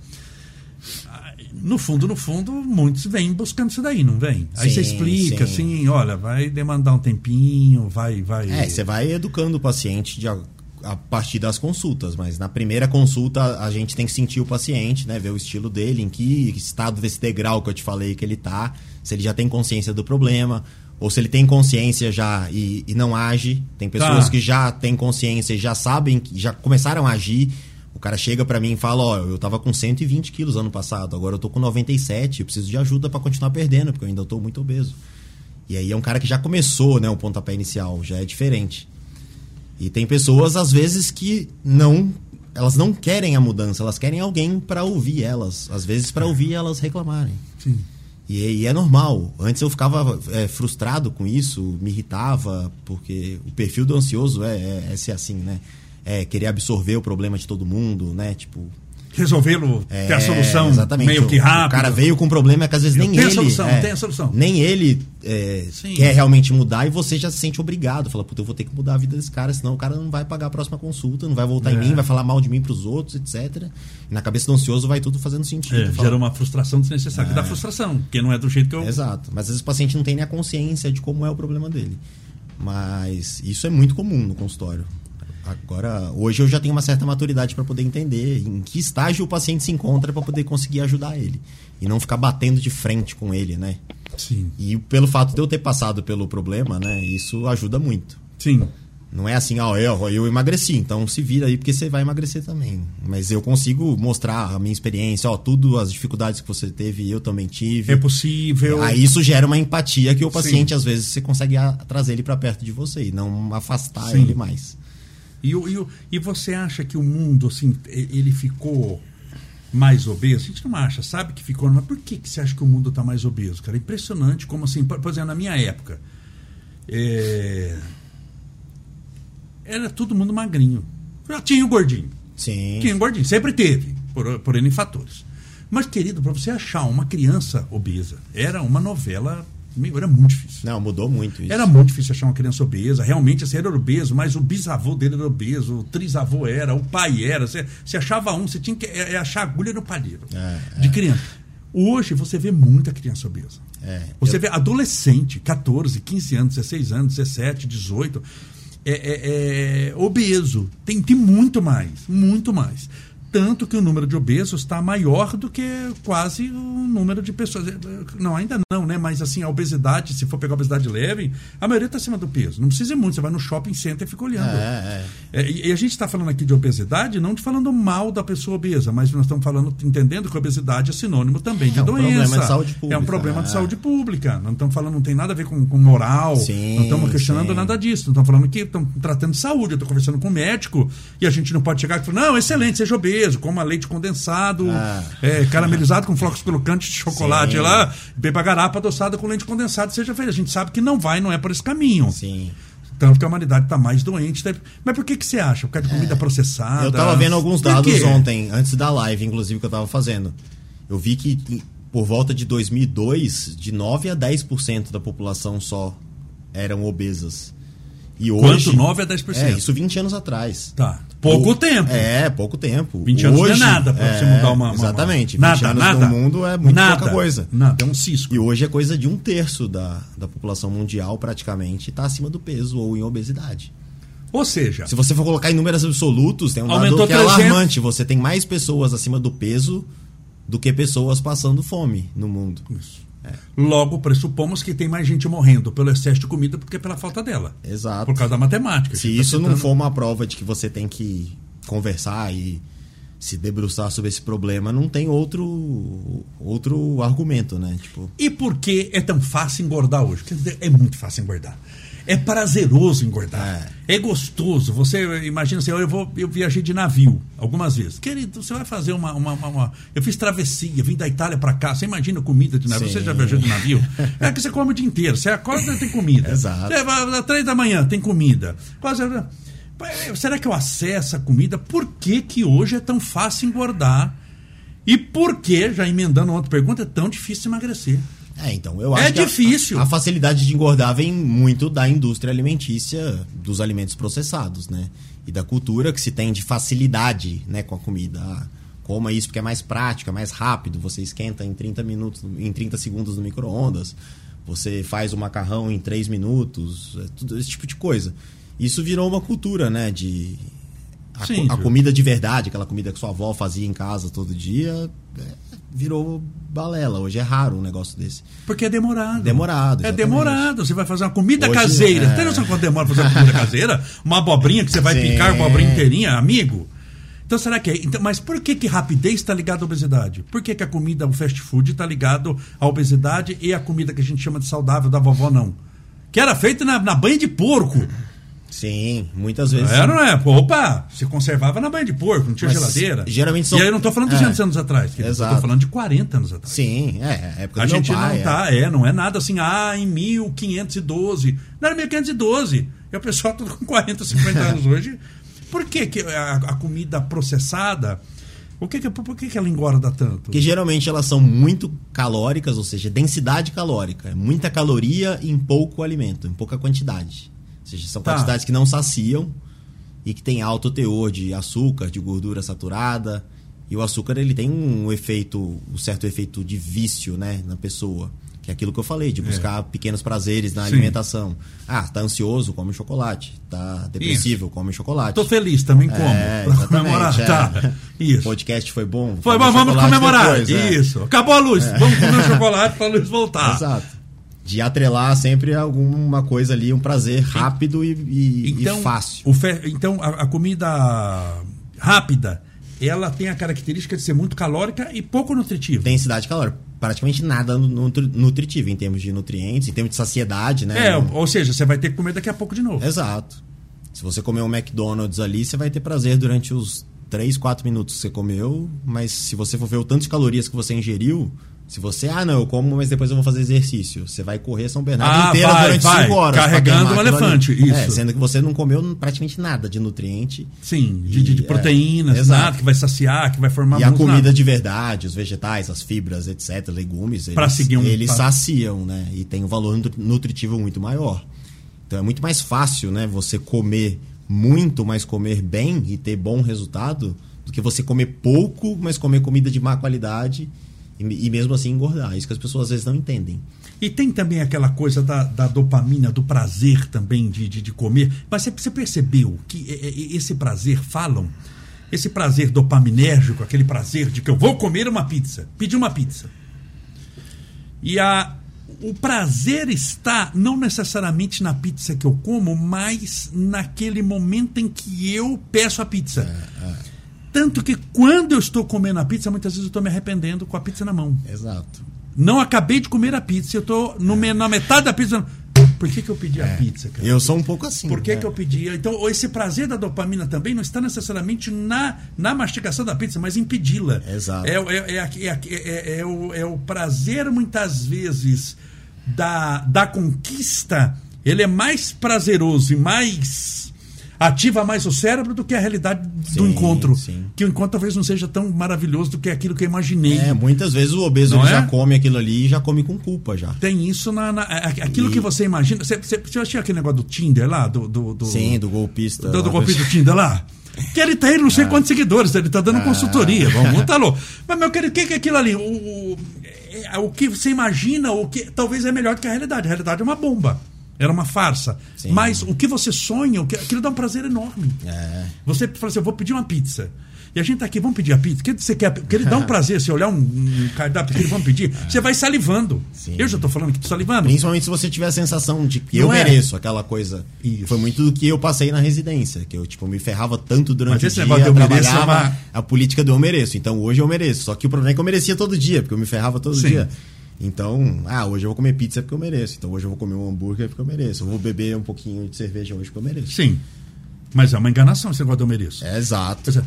No fundo, no fundo, muitos vêm buscando isso daí, não vem? Aí você Sim, explica sim. assim, olha, vai demandar um tempinho, vai, vai. É, você vai educando o paciente de a, a partir das consultas, mas na primeira consulta a gente tem que sentir o paciente, né? Ver o estilo dele, em que estado desse degrau que eu te falei que ele tá, se ele já tem consciência do problema, ou se ele tem consciência já e, e não age. Tem pessoas Tá. que já têm consciência e já sabem, já começaram a agir. O cara chega pra mim e fala, ó, eu tava com 120 quilos ano passado, agora eu tô com 97, eu preciso de ajuda pra continuar perdendo, porque eu ainda tô muito obeso. E aí é um cara que já começou, né, o pontapé inicial, já é diferente. E tem pessoas, às vezes, que não. Elas não querem a mudança, elas querem alguém pra ouvir elas. Às vezes, pra ouvir elas reclamarem. Sim. E, e é normal. Antes eu ficava é, frustrado com isso, me irritava, porque o perfil do ansioso é, é, é ser assim, né? É querer absorver o problema de todo mundo, né? Tipo. Resolvê-lo, É, ter a solução exatamente. meio que rápido. O cara veio com um problema que às vezes nem a ele. solução, é, tenho a solução. Nem ele é, quer realmente mudar e você já se sente obrigado. Fala, puta, eu vou ter que mudar a vida desse cara, senão o cara não vai pagar a próxima consulta, não vai voltar em É. mim, vai falar mal de mim pros outros, etc. E na cabeça do ansioso vai tudo fazendo sentido. É, Fala, gera uma frustração desnecessária. Que dá frustração, porque não é do jeito que eu. Exato. Mas às vezes o paciente não tem nem a consciência de como é o problema dele. Mas isso é muito comum no consultório. Agora, hoje eu já tenho uma certa maturidade para poder entender em que estágio o paciente se encontra para poder conseguir ajudar ele. E não ficar batendo de frente com ele, né? Sim. E pelo fato de eu ter passado pelo problema, né? Isso ajuda muito. Sim. Não é assim, ó, eu, eu emagreci, então se vira aí porque você vai emagrecer também. Mas eu consigo mostrar a minha experiência, ó, tudo, as dificuldades que você teve, eu também tive. É possível. Aí isso gera uma empatia que o Sim. paciente, às vezes, você consegue a- trazer ele para perto de você e não afastar Sim. ele mais. E, e, e você acha que o mundo, assim, ele ficou mais obeso? A gente não acha, sabe que ficou. Mas por que, que você acha que o mundo está mais obeso, cara? Impressionante como assim, por, por exemplo, na minha época, é, era todo mundo magrinho. Já tinha o gordinho. Sim. Tinha o gordinho, sempre teve, por, por N fatores. Mas, querido, para você achar uma criança obesa, era uma novela, meu, era muito difícil. Não, mudou muito isso. Era muito difícil achar uma criança obesa. Realmente, assim, era obeso, mas o bisavô dele era obeso, o trisavô era, o pai era. Você, você achava um, você tinha que é, é achar agulha no palheiro. É, de criança. Hoje você vê muita criança obesa. É, Você eu- vê adolescente, 14, 15 anos, 16 anos, 17, 18, é, é- é obeso. Tem, tem muito mais, muito mais. Tanto que o número de obesos está maior do que quase o número de pessoas. Não, ainda não, né? Mas assim, a obesidade, se for pegar a obesidade leve, a maioria está acima do peso. Não precisa ir muito, você vai no shopping center e fica olhando. É, é. É, e a gente está falando aqui de obesidade, não de falando mal da pessoa obesa, mas nós estamos falando, entendendo que a obesidade é sinônimo também de É um doença. problema de saúde É um pública, problema de é. saúde pública. Não estamos falando, não tem nada a ver com, com moral. Sim, não estamos questionando sim. nada disso. Não estamos falando que estamos tratando de saúde. Eu estou conversando com um médico e a gente não pode chegar e falar, não, excelente, seja obeso, coma leite condensado, Ah. é, caramelizado com flocos crocantes de chocolate Sim. lá, beba garapa adoçada com leite condensado, seja feliz. A gente sabe que não vai, não é por esse caminho. Sim. Tanto que a humanidade está mais doente. tá- Mas por que, que você acha? Por causa de comida processada? É. Eu tava vendo alguns dados ontem, antes da live, inclusive, que eu tava fazendo. Eu vi que por volta de 2002, de 9 a 10% da população só eram obesas. E hoje, Quanto? 9 a 10%? É, isso 20 anos atrás. Tá. Pouco O- tempo. É, pouco tempo. 20 anos hoje, não é nada pra você mudar uma. uma- Exatamente. 20 Nada, anos nada. no mundo é muito nada, pouca coisa. Nada, é um cisco. E hoje é coisa de um terço da, da população mundial, praticamente, está acima do peso ou em obesidade. Ou seja, Se você for colocar em números absolutos, tem um dado que é 300. alarmante. Você tem mais pessoas acima do peso do que pessoas passando fome no mundo. isso. Logo pressupomos que tem mais gente morrendo pelo excesso de comida do que pela falta dela. Exato. Por causa da matemática. Se tá isso não citando- for uma prova de que você tem que conversar e se debruçar sobre esse problema, não tem outro outro argumento, né? Tipo, E por que é tão fácil engordar hoje? Quer dizer, é muito fácil engordar. É prazeroso engordar. É, gostoso. Você imagina assim, eu, vou, eu viajei de navio algumas vezes. Querido, você vai fazer uma. uma, uma- uma- eu fiz travessia, vim da Itália para cá. Você imagina comida de navio? Sim. Você já viajou de navio? É que você come o dia inteiro. Você acorda tem comida. Exato. Você vai às três da manhã, tem comida. Quase. Será que eu acesso a comida? Por que, que hoje é tão fácil engordar? E por que, já emendando outra pergunta, é tão difícil emagrecer? É, então, eu É acho que a- difícil. A, a facilidade de engordar vem muito da indústria alimentícia, dos alimentos processados, né? E da cultura que se tem de facilidade, né, com a comida. Ah, coma isso porque é mais prático, é mais rápido, você esquenta em 30 minutos, em 30 segundos no micro-ondas, você faz o macarrão em 3 minutos, é tudo esse tipo de coisa. Isso virou uma cultura, né, de a, Sim, a comida de verdade, aquela comida que sua avó fazia em casa todo dia, é, virou balela. Hoje é raro um negócio desse. Porque é demorado. Demorado, É exatamente. demorado. Você vai fazer uma comida Hoje, caseira. é. Tem noção quanto demora fazer uma comida caseira? Uma abobrinha que você vai Sim. picar, uma abobrinha inteirinha, amigo? Então será que é? Então, mas por que, que rapidez está ligado à obesidade? Por que, que a comida, o fast food, está ligado à obesidade e a comida que a gente chama de saudável da vovó não? Que era feita na, na banha de porco. Sim, muitas vezes. Era, não é? Pô, Opa, se conservava na banha de porco, não tinha Mas geladeira. geralmente são- E aí eu não estou falando de É. 200 anos atrás, querido, eu Exato. estou falando de 40 anos atrás. Sim, é, a época A do gente pai. não tá, é. não é nada assim, ah, em 1512. Não era 1512. E o pessoal tudo com 40, 50 anos hoje. Por que, que a, a comida processada, o que que, por que, que ela engorda tanto? Porque geralmente elas são muito calóricas, ou seja, densidade calórica. É muita caloria em pouco alimento, em pouca quantidade. Ou seja, são Tá. quantidades que não saciam e que tem alto teor de açúcar, de gordura saturada. E o açúcar ele tem um efeito, um certo efeito de vício, né, na pessoa. Que é aquilo que eu falei, de buscar pequenos prazeres na Sim. alimentação. Ah, tá ansioso, come chocolate. Tá depressivo, come chocolate. Tô feliz, também como. É, pra comemorar. é. Tá. O Isso. podcast foi bom. Foi, bom, vamos comemorar. depois, é. Isso. Acabou a luz. Vamos comer chocolate pra luz voltar. Exato. De atrelar sempre alguma coisa ali, um prazer rápido e, e- Então, e fácil. então a, a comida rápida, ela tem a característica de ser muito calórica e pouco nutritiva. Densidade calórica. Praticamente nada nutri- nutritivo em termos de nutrientes, em termos de saciedade, né? É, ou seja, você vai ter que comer daqui a pouco de novo. Exato. Se você comer um McDonald's ali, você vai ter prazer durante os 3, 4 minutos que você comeu, mas se você for ver o tanto de calorias que você ingeriu, se você, ah, não, eu como, mas depois eu vou fazer exercício. Você vai correr São Bernardo Ah, inteira vai, durante vai, 5 horas. carregando um aquilo ali. elefante, É, isso. sendo que você não comeu praticamente nada de nutriente. Sim, de, de- de E, proteínas, é, exato. nada que vai saciar, que vai formar E a comida nada. de verdade, os vegetais, as fibras, etc., legumes, eles, seguir um- eles pra- saciam, né? E tem um valor nutri- nutritivo muito maior. Então é muito mais fácil, né? Você comer muito, mas comer bem e ter bom resultado, do que você comer pouco, mas comer comida de má qualidade e, e mesmo assim engordar. Isso que as pessoas às vezes não entendem. E tem também aquela coisa da, da dopamina, do prazer também de, de, de comer. Mas você, você percebeu que é, é, esse prazer, falam, esse prazer dopaminérgico, aquele prazer de que eu vou comer uma pizza, pedir uma pizza. E a, o prazer está não necessariamente na pizza que eu como, mas naquele momento em que eu peço a pizza. Tanto que quando eu estou comendo a pizza, muitas vezes eu estou me arrependendo com a pizza na mão. Exato. Não acabei de comer a pizza, eu no, me- na metade da pizza. Por que, que eu pedi a pizza, cara? Eu sou um pouco assim. Por que, né? que eu pedi? Então, esse prazer da dopamina também não está necessariamente na, na mastigação da pizza, mas em pedi-la. Exato. É, é, é, é, é- é o, é o prazer, muitas vezes, da, da conquista. Ele é mais prazeroso e mais. Ativa mais o cérebro do que a realidade do Sim, encontro. sim. Que o encontro talvez não seja tão maravilhoso do que aquilo que eu imaginei. É, muitas vezes o obeso é? já come aquilo ali e já come com culpa já. Tem isso na. na- a- aquilo E- que você imagina. Você, você, você assistiu aquele negócio do Tinder lá? Do, do, do, Sim, do golpista. do, do golpe do Tinder lá? Que ele tem não sei quantos seguidores, ele tá dando consultoria. Vamos, tá louco. Mas, meu querido, o que, que é aquilo ali? O, o, é- o que você imagina, o que talvez é melhor do que a realidade. A realidade é uma bomba. Era uma farsa. Sim. Mas o que você sonha, o que, aquilo dá um prazer enorme. É. Você fala assim, eu vou pedir uma pizza. E a gente tá aqui, vamos pedir a pizza. O que você quer? Porque ele dá um prazer, se olhar um, um cardápio que vamos pedir, você vai salivando. Sim. Eu já tô falando que tô salivando. Principalmente se você tiver a sensação de que Não eu é? mereço aquela coisa. Isso. Foi muito do que eu passei na residência, que eu tipo me ferrava tanto durante Mas o esse dia, negócio de eu mereço é trabalhava uma- a política do eu mereço. Então hoje eu mereço. Só que o problema é que eu merecia todo dia, porque eu me ferrava todo Sim. dia. Então, ah, hoje eu vou comer pizza porque eu mereço. Então hoje eu vou comer um hambúrguer porque eu mereço. Eu vou beber um pouquinho de cerveja hoje porque eu mereço. Sim. Mas é uma enganação esse negócio de eu mereço. É exato. Dizer,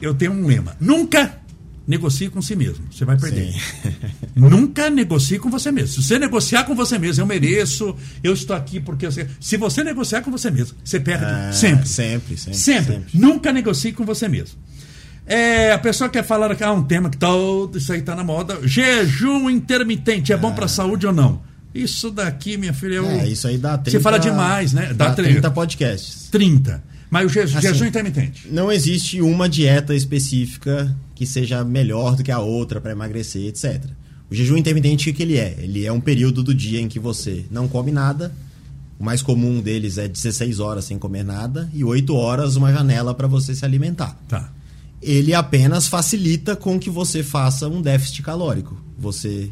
eu tenho um lema. Nunca negocie com si mesmo. Você vai perder. Nunca negocie com você mesmo. Se você negociar com você mesmo, eu mereço, eu estou aqui porque eu sei. Se você negociar com você mesmo, você perde É, sempre. Sempre, sempre. Sempre. Nunca negocie com você mesmo. É, a pessoa quer falar que há um tema que todo isso aí tá na moda. Jejum intermitente, é bom pra saúde ou não? Isso daqui, minha filha, eu... É, isso aí dá 30... Você fala demais, né? Dá, 30 podcasts. 30. Mas o je- Assim, jejum intermitente. Não existe uma dieta específica que seja melhor do que a outra para emagrecer, etc. O jejum intermitente, o que que ele é? Ele é um período do dia em que você não come nada. O mais comum deles é 16 horas sem comer nada e 8 horas uma janela para você se alimentar. Tá. Ele apenas facilita com que você faça um déficit calórico. Você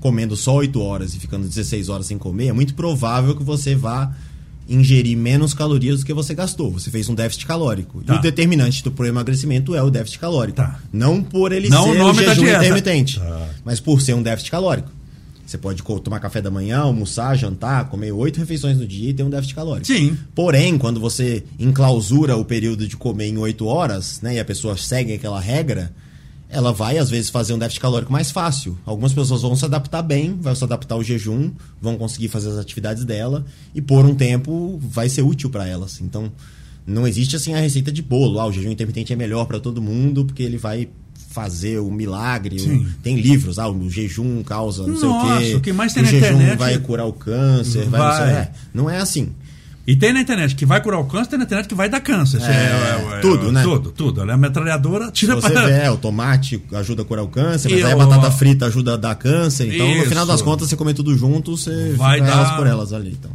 comendo só 8 horas e ficando 16 horas sem comer, é muito provável que você vá ingerir menos calorias do que você gastou. Você fez um déficit calórico. Tá. E o determinante do pro emagrecimento é o déficit calórico. Tá. Não por ele Não ser o jejum intermitente, Tá. mas por ser um déficit calórico. Você pode tomar café da manhã, almoçar, jantar, comer oito refeições no dia e ter um déficit calórico. Sim. Porém, quando você enclausura o período de comer em 8 horas, né, e a pessoa segue aquela regra, ela vai às vezes fazer um déficit calórico mais fácil. Algumas pessoas vão se adaptar bem, vão se adaptar ao jejum, vão conseguir fazer as atividades dela e por um tempo vai ser útil para elas. Então, não existe assim a receita de bolo. Ah, o jejum intermitente é melhor para todo mundo porque ele vai fazer o milagre. Sim. Tem livros, ah, o jejum causa não sei Nossa, o quê. o que mais tem o na jejum internet- vai curar o câncer, vai, não sei- Vai. é, não é assim. E tem na internet que vai curar o câncer, tem na internet que vai dar câncer. Isso É, tudo, né? Tudo, tudo. Ela é a metralhadora, tira você pra... vê, é, o tomate ajuda a curar o câncer, mas aí a batata frita ajuda a dar câncer. Então, no Isso. final das contas, você comer tudo junto, você Vai dar- elas por elas ali. Então,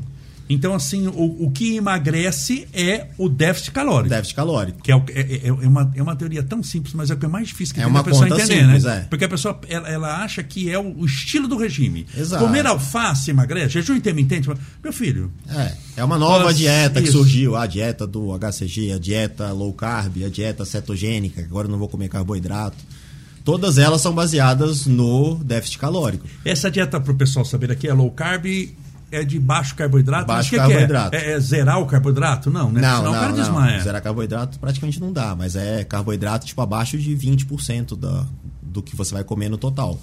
Então, assim, o, o que emagrece é o déficit calórico. déficit calórico. Que é, o- é- é- é uma, é uma teoria tão simples, mas é o que é mais difícil que É uma da pessoa conta entender, simples, né? é. Porque a pessoa ela, ela acha que é o, o estilo do regime. Exato. Comer alface emagrece, jejum intermitente. Meu filho, É, é uma nova dieta que isso. surgiu. A dieta do HCG, a dieta low carb, a dieta cetogênica, que agora eu não vou comer carboidrato. Todas elas são baseadas no déficit calórico. essa dieta para o pessoal saber aqui é low carb, é de baixo carboidrato. Baixo que que é? carboidrato. É, é zerar o carboidrato? Não, né? Não, Senão o cara não, não. desmaia. Zerar carboidrato praticamente não dá, mas é carboidrato tipo abaixo de 20% da, do que você vai comer no total.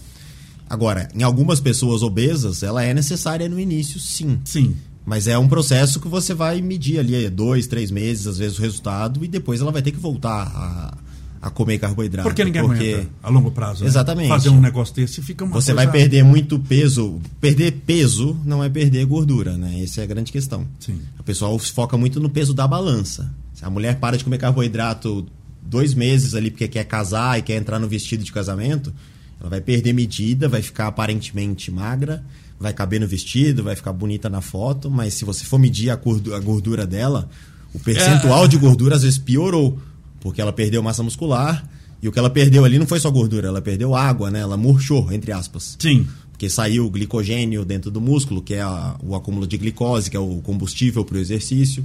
Agora, em algumas pessoas obesas, ela é necessária no início, sim. Sim. Mas é um processo que você vai medir ali é, dois, três meses, às vezes, o resultado, e depois ela vai ter que voltar a, a comer carboidrato. Porque ninguém aguenta a longo prazo. né? Exatamente. Fazer um negócio desse fica uma Você coisa... vai perder muito peso. Perder peso não é perder gordura, né? Essa é a grande questão. Sim. O pessoal foca muito no peso da balança. Se a mulher para de comer carboidrato dois meses ali porque quer casar e quer entrar no vestido de casamento, ela vai perder medida, vai ficar aparentemente magra, vai caber no vestido, vai ficar bonita na foto, mas se você for medir a gordu- a gordura dela, o percentual É. de gordura às vezes piorou, porque ela perdeu massa muscular e o que ela perdeu ali não foi só gordura, ela perdeu água, né? Ela murchou, entre aspas. Sim. Porque saiu o glicogênio dentro do músculo, que é a- o acúmulo de glicose, que é o combustível para o exercício.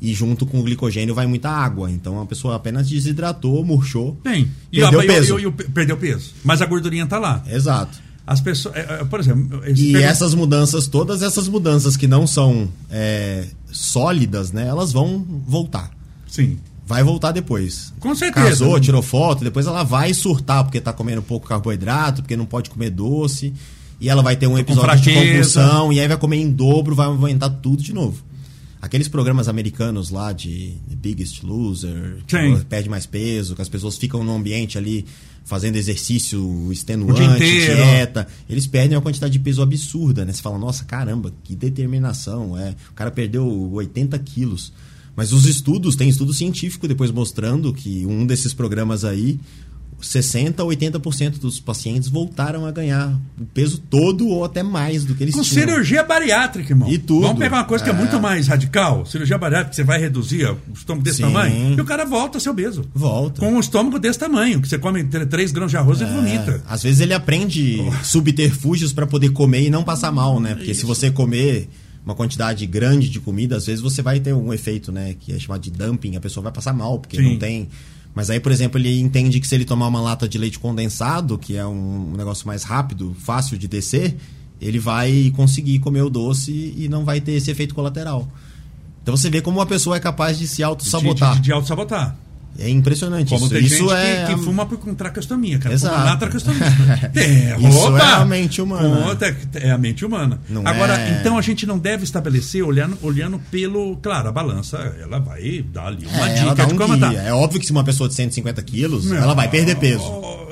E junto com o glicogênio vai muita água. Então a pessoa apenas desidratou, murchou. Tem. E, Perdeu a- peso. e- e o- perdeu peso. Mas a gordurinha tá lá. Exato. As pessoas. é, é, por exemplo. E essas mudanças, todas essas mudanças que não são é, sólidas, né? Elas vão voltar. Sim. Vai voltar depois. Com certeza. Casou, tirou foto, depois ela vai surtar porque tá comendo pouco carboidrato, porque não pode comer doce. E ela vai ter um episódio de compulsão, e aí vai comer em dobro, vai aumentar tudo de novo. Aqueles programas americanos lá de The Biggest Loser, perde mais peso, que as pessoas ficam no ambiente ali fazendo exercício extenuante, dieta, eles perdem uma quantidade de peso absurda, né? Você fala, nossa, caramba, que determinação, é. O cara perdeu 80 quilos. Mas os estudos, tem estudo científico depois mostrando que um desses programas aí, 60% a 80% dos pacientes voltaram a ganhar o peso todo ou até mais do que eles Com tinham. cirurgia bariátrica, irmão. E tudo. Vamos pegar uma coisa que é É. muito mais radical. Cirurgia bariátrica, que você vai reduzir o estômago desse Sim. tamanho, e o cara volta a ser obeso. Volta. Com um estômago desse tamanho, que você come 3 grãos de arroz e vomita. Às vezes ele aprende subterfúgios para poder comer e não passar mal, né? Porque se você comer uma quantidade grande de comida, às vezes você vai ter um efeito, né? Que é chamado de dumping, a pessoa vai passar mal, porque Sim. não tem. Mas aí, por exemplo, ele entende que se ele tomar uma lata de leite condensado, que é um, um negócio mais rápido, fácil de descer, ele vai conseguir comer o doce e não vai ter esse efeito colateral. Então você vê como uma pessoa é capaz de se De, auto-sabotar. de, de auto-sabotar. É impressionante Como isso. tem isso gente é que, que fuma por com tracostomia, cara. Exato. Fuma na tracostomia. É, Isso opa! é a mente humana. Conta- é a mente humana. Não Agora, é- então a gente não deve estabelecer olhando, olhando pelo. Claro, a balança, ela vai dar ali uma É, dica de um como tá. É óbvio que se uma pessoa de 150 quilos, Não, ela vai perder peso.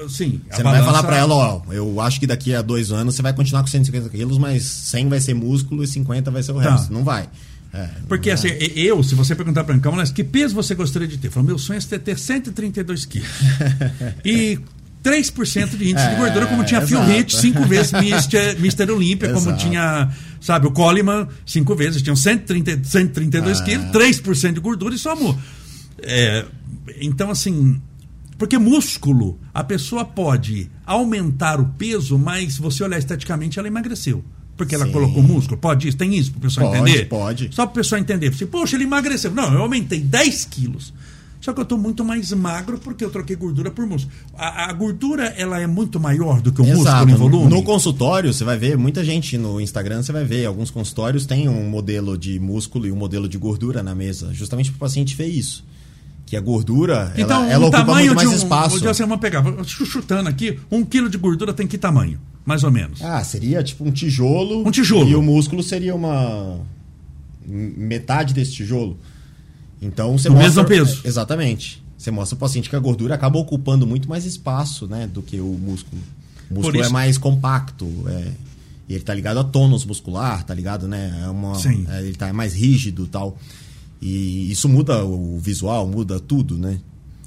Sim. Você não vai balança- falar pra ela, ó, eu acho que daqui a dois anos você vai continuar com 150 quilos, mas 100 vai ser músculo e 50 vai ser o Tá. resto. Não vai. É, Porque assim, é. eu, se você perguntar pra mim, Calma, que peso você gostaria de ter? Eu falo, meu sonho é ter 132 quilos. e 3% de índice de É, gordura, como tinha Phil exato. Heath, cinco vezes Mr. Mr. Olímpia, como tinha, sabe, o Coleman, cinco vezes, tinham 130, 132 Ah. quilos, 3% de gordura e só amor. É, então, assim, porque músculo, a pessoa pode aumentar o peso, mas se você olhar esteticamente, ela emagreceu. Porque ela Sim. colocou músculo. Pode isso? Tem isso para o pessoal Pode, entender? pode. Só para o pessoal entender. Você, Poxa, ele emagreceu. Não, eu aumentei 10 quilos. Só que eu estou muito mais magro porque eu troquei gordura por músculo. A, a gordura, ela é muito maior do que o músculo Exato. em volume? No consultório, você vai ver, muita gente no Instagram, você vai ver, alguns consultórios têm um modelo de músculo e um modelo de gordura na mesa, justamente para o paciente ver isso. Que a gordura, Então, ela, ela ocupa muito mais de um, espaço. Vou assim, vamos pegar, chu- chutando aqui, um quilo de gordura tem que tamanho? Mais ou menos. Ah, seria tipo um tijolo. Um tijolo. E o músculo seria uma metade desse tijolo. Então você Do mostra mesmo peso. Exatamente. Você mostra pro paciente que a gordura acaba ocupando muito mais espaço, né, do que o músculo. O músculo isso- é mais compacto, é, e ele tá ligado a tônus muscular, tá ligado, né? É uma, Sim. é, ele tá mais rígido, tal. E isso muda o visual, muda tudo, né?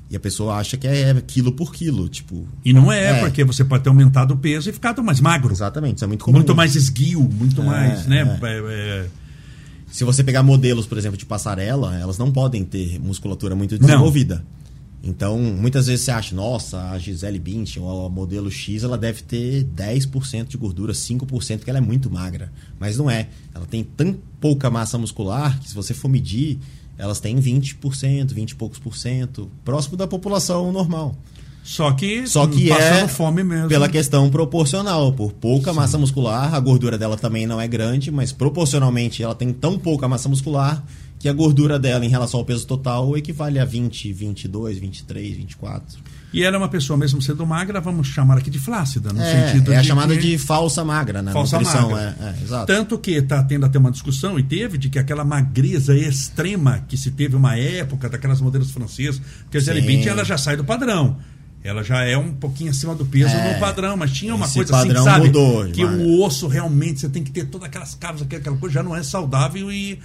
E a pessoa acha que é quilo por quilo, tipo. E não é, É. porque você pode ter aumentado o peso e ficado mais magro. Exatamente, isso é muito comum. Muito mais esguio, muito mais, né? é. é, é, Se você pegar modelos, por exemplo, de passarela, elas não podem ter musculatura muito desenvolvida. Então, muitas vezes você acha, nossa, a Gisele Bündchen ou a modelo X, ela deve ter 10% de gordura, 5%, que ela é muito magra. Mas não é. Ela tem tão pouca massa muscular que se você for medir, elas têm 20%, 20 e poucos por cento, próximo da população normal. Só que, Só que é fome mesmo. pela questão proporcional. Por pouca massa muscular, a gordura dela também não é grande, mas proporcionalmente ela tem tão pouca massa muscular que a gordura dela em relação ao peso total equivale a 20, 22, 23, 24. E ela é uma pessoa, mesmo sendo magra, vamos chamar aqui de flácida, no É, sentido é a de chamada que- de falsa magra na falsa nutrição. magra. É, é, exato. Tanto que está tendo até uma discussão, e teve, de que aquela magreza extrema que se teve uma época daquelas modelos francesas, que a. Bündchen, ela já sai do padrão. Ela já é um pouquinho acima do peso É. no padrão, mas tinha uma coisa assim, sabe? mudou, que o osso realmente, você tem que ter todas aquelas aquela aquela coisa, já não é saudável e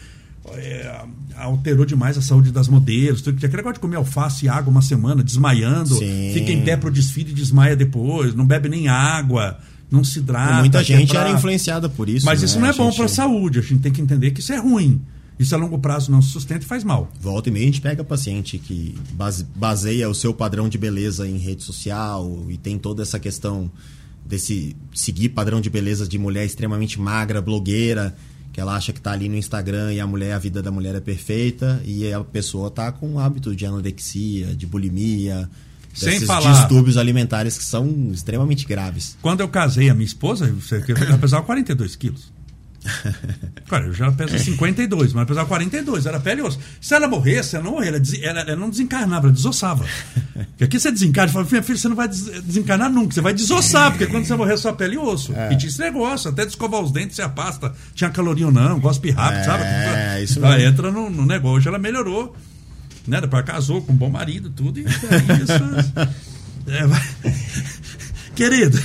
é, alterou demais a saúde das modelos. Tudo. Aquele negócio de comer alface e água uma semana, desmaiando, Sim. fica em pé pro desfile e desmaia depois, não bebe nem água, não se hidrata. Muita é gente pra- era influenciada por isso. mas né? isso não é A bom gente- para a saúde. A gente tem que entender que isso é ruim. Isso a longo prazo não se sustenta e faz mal. Volta e meia a gente pega paciente que base- baseia o seu padrão de beleza em rede social e tem toda essa questão desse seguir padrão de beleza de mulher extremamente magra, blogueira, que ela acha que tá ali no Instagram e a mulher, a vida da mulher é perfeita e a pessoa tá com um hábito de anorexia, de bulimia, Sem desses falar- distúrbios alimentares que são extremamente graves. Quando eu casei a minha esposa, ela pesava 42 quilos. Cara, eu já peso 52, mas pesava 42, era pele e osso. Se ela morresse, ela não morria, ela, ela- ela não desencarnava, ela desossava. Porque aqui você desencarna e fala, minha filha, você não vai des- desencarnar nunca, você vai desossar, porque quando você morrer é só pele e osso. É. E tinha esse negócio, até de escovar os dentes, você apasta, tinha caloria ou não, gospe rápido, É, sabe? isso Ela mesmo. entra no, no negócio, hoje ela melhorou. Né? Depois casou com um bom marido, tudo, e é isso. É, vai- Querido,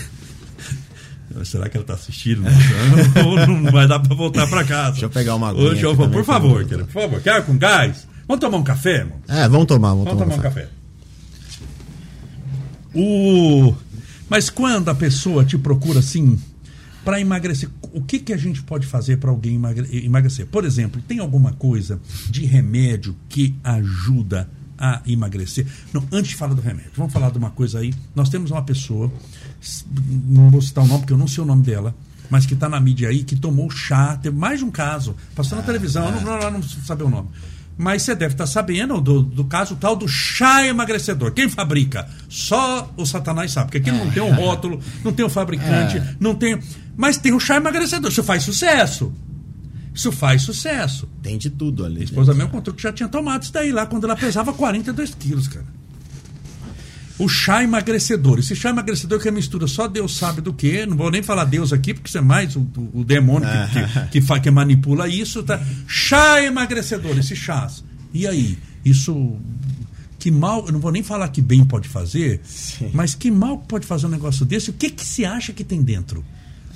será que ela está assistindo? Ou não vai dar para voltar para casa? Deixa eu pegar uma aguinha Hoje eu por favor, por querido, por favor. Quer com gás? Vamos tomar um café, irmão? É, vamos tomar, vamos, Vamos tomar um café. café. O... Mas quando a pessoa te procura assim para emagrecer, o que, que a gente pode fazer para alguém emagre- emagrecer? Por exemplo, tem alguma coisa de remédio que ajuda a emagrecer? Não, antes de falar do remédio, vamos falar de uma coisa aí. Nós temos uma pessoa, não vou citar o nome porque eu não sei o nome dela, mas que está na mídia aí, que tomou chá, teve mais de um caso, passou na televisão, eu não, não, não saber o nome. Mas você deve estar sabendo do, do caso tal do chá emagrecedor. Quem fabrica? Só o Satanás sabe. Porque aqui não tem um rótulo, não tem o fabricante, É. não tem. Mas tem o chá emagrecedor. Isso faz sucesso. Isso faz sucesso. Tem de tudo ali. A esposa mesmo contou que já tinha tomado isso daí lá, quando ela pesava 42 quilos, cara. O chá emagrecedor. Esse chá emagrecedor que é mistura só Deus sabe do que. Não vou nem falar Deus aqui, porque isso é mais o, o, demônio que, que, que, que manipula isso. Tá? Chá emagrecedor, esses chás. E aí? Isso. Que mal, eu não vou nem falar que bem pode fazer, mas que mal pode fazer um negócio desse? O que, que se acha que tem dentro?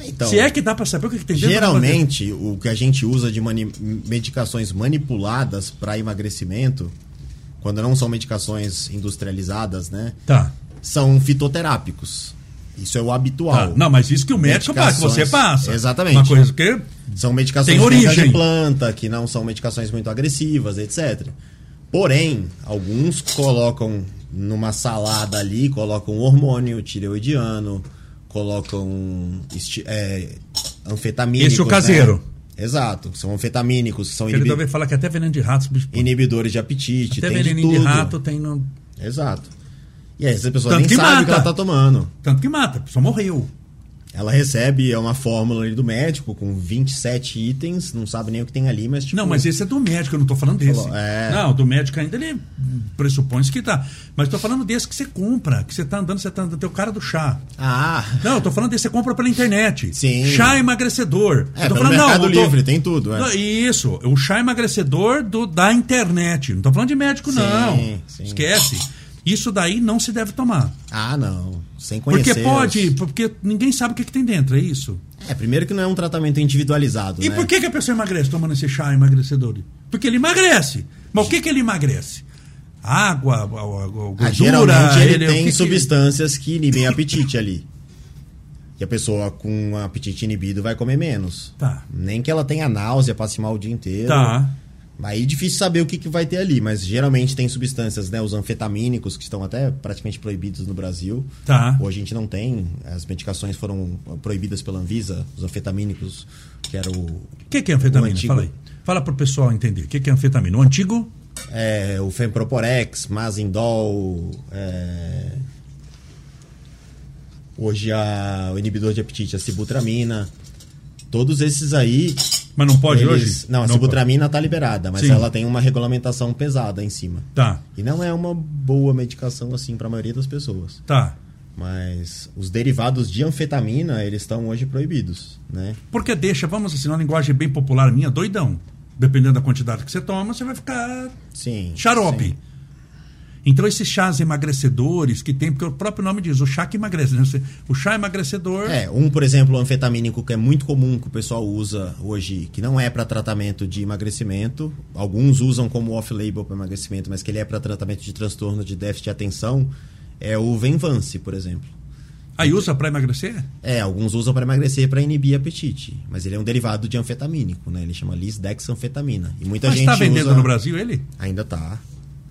Então, se é que dá pra saber o que, tem dentro. geralmente, o que a gente usa de mani- medicações manipuladas para emagrecimento, quando não são medicações industrializadas, né? Tá. São fitoterápicos. Isso é o habitual. tá. Não, mas isso que o médico passa, que você passa. Exatamente. Uma coisa que. São medicações Tem origem. de planta, que não são medicações muito agressivas, etc. Porém, alguns colocam numa salada ali, colocam hormônio tireoidiano, colocam é, anfetamínicos. Esse é o caseiro. né? Exato, são anfetamínicos, são Ele também fala que até veneno de rato, inibidores de apetite, Até tem de veneninho tudo. de rato tem no. Exato. E aí essa pessoa Tanto nem sabe o que mata. ela tá tomando. Tanto que mata, a pessoa morreu. Ela recebe é uma fórmula ali do médico com 27 itens, não sabe nem o que tem ali, mas tipo, Não, mas esse é do médico, eu não tô falando desse. Falou, é. Não, do médico ainda ele pressupõe que tá. Mas tô falando desse que você compra, que você tá andando, você tá andando, tem o cara do chá. Ah, Não, eu tô falando desse que você compra pela internet. Sim. Chá emagrecedor. É, eu tô falando, Mercado eu tô- Livre, tem tudo, é. Não, Isso, o chá emagrecedor do, da internet. Não tô falando de médico, Sim, não. sim. Esquece. Isso daí não se deve tomar. Ah, não. Sem conhecer. Porque pode, porque ninguém sabe o que, que tem dentro, é isso. É, primeiro que não é um tratamento individualizado, E né? por que, que a pessoa emagrece tomando esse chá emagrecedor? Porque ele emagrece. Mas o que, que ele emagrece? Água, a- a- a gordura, Ah, geralmente ele, ele- o tem que que- substâncias que inibem apetite ali. E a pessoa com apetite inibido vai comer menos. Tá. Nem que ela tenha náusea, passe mal o dia inteiro. Tá. Aí é difícil saber o que, que vai ter ali, mas geralmente tem substâncias, né? Os anfetamínicos, que estão até praticamente proibidos no Brasil. Tá. Hoje a gente não tem. As medicações foram proibidas pela Anvisa, os anfetamínicos, que era o, O que, que é anfetamina? Antigo- Fala aí. Fala pro pessoal entender. O que, que é anfetamina? O antigo? é, o Femproporex, Mazindol, é, hoje a, o inibidor de apetite, a Sibutramina. Todos esses aí. Mas não pode eles- hoje? Não, a Sibutramina tá liberada, mas Sim. ela tem uma regulamentação pesada em cima. Tá, E não é uma boa medicação assim para a maioria das pessoas. tá. Mas os derivados de anfetamina, eles estão hoje proibidos, né? Porque deixa, vamos assim, uma linguagem bem popular minha, doidão. Dependendo da quantidade que você toma, você vai ficar Sim. xarope. sim. Então esses chás emagrecedores que tem, porque o próprio nome diz, o chá que emagrece. né? O chá emagrecedor. É, um, por exemplo, anfetamínico que é muito comum que o pessoal usa hoje, que não é para tratamento de emagrecimento. Alguns usam como off-label para emagrecimento, mas que ele é para tratamento de transtorno de déficit de atenção, é o Venvance, por exemplo. Aí usa pra emagrecer? É, alguns usam para emagrecer para inibir apetite, mas ele é um derivado de anfetamínico, né? Ele chama lisdexanfetamina. E muita Mas gente tá vendendo usa... no Brasil ele? Ainda tá.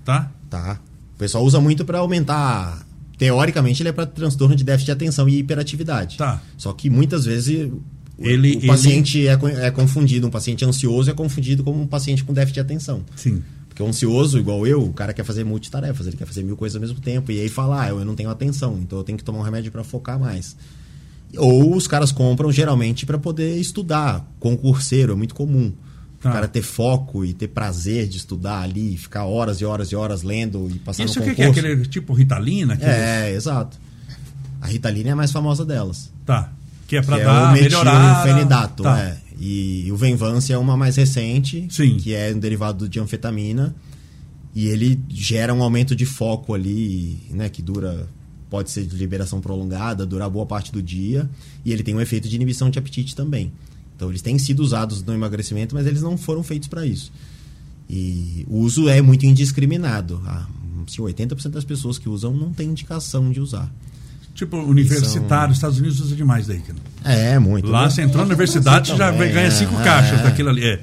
Tá? Tá. O pessoal usa muito para aumentar. Teoricamente, ele é para transtorno de déficit de atenção e hiperatividade. Tá. Só que muitas vezes o, Ele- o paciente é, co- é confundido, um paciente ansioso é confundido como um paciente com déficit de atenção. Sim. Porque o ansioso, igual eu, o cara quer fazer multitarefas, ele quer fazer mil coisas ao mesmo tempo. E aí fala, ah, eu não tenho atenção, então eu tenho que tomar um remédio para focar mais. Ou os caras compram geralmente para poder estudar, concurseiro, é muito comum. Tá. O cara ter foco e ter prazer de estudar ali, ficar horas e horas e horas lendo e passar Isso no o que, que é? concurso. Aquele tipo Ritalina? Aquele- É, exato. A Ritalina é a mais famosa delas. Tá. Que é pra que é dar o melhorar. metilfenidato, Tá. é. E o Venvance é uma mais recente, Sim. que é um derivado de anfetamina. E ele gera um aumento de foco ali, né? Que dura. Pode ser de liberação prolongada, durar boa parte do dia. E ele tem um efeito de inibição de apetite também. Então eles têm sido usados no emagrecimento, mas eles não foram feitos para isso. E o uso é muito indiscriminado. Ah, assim, 80% das pessoas que usam não tem indicação de usar. Tipo, universitário, São- Estados Unidos usa demais daí. cara. É, muito. Lá né? você entrou na universidade, você já também, ganha é, cinco é, caixas é. daquilo ali. É.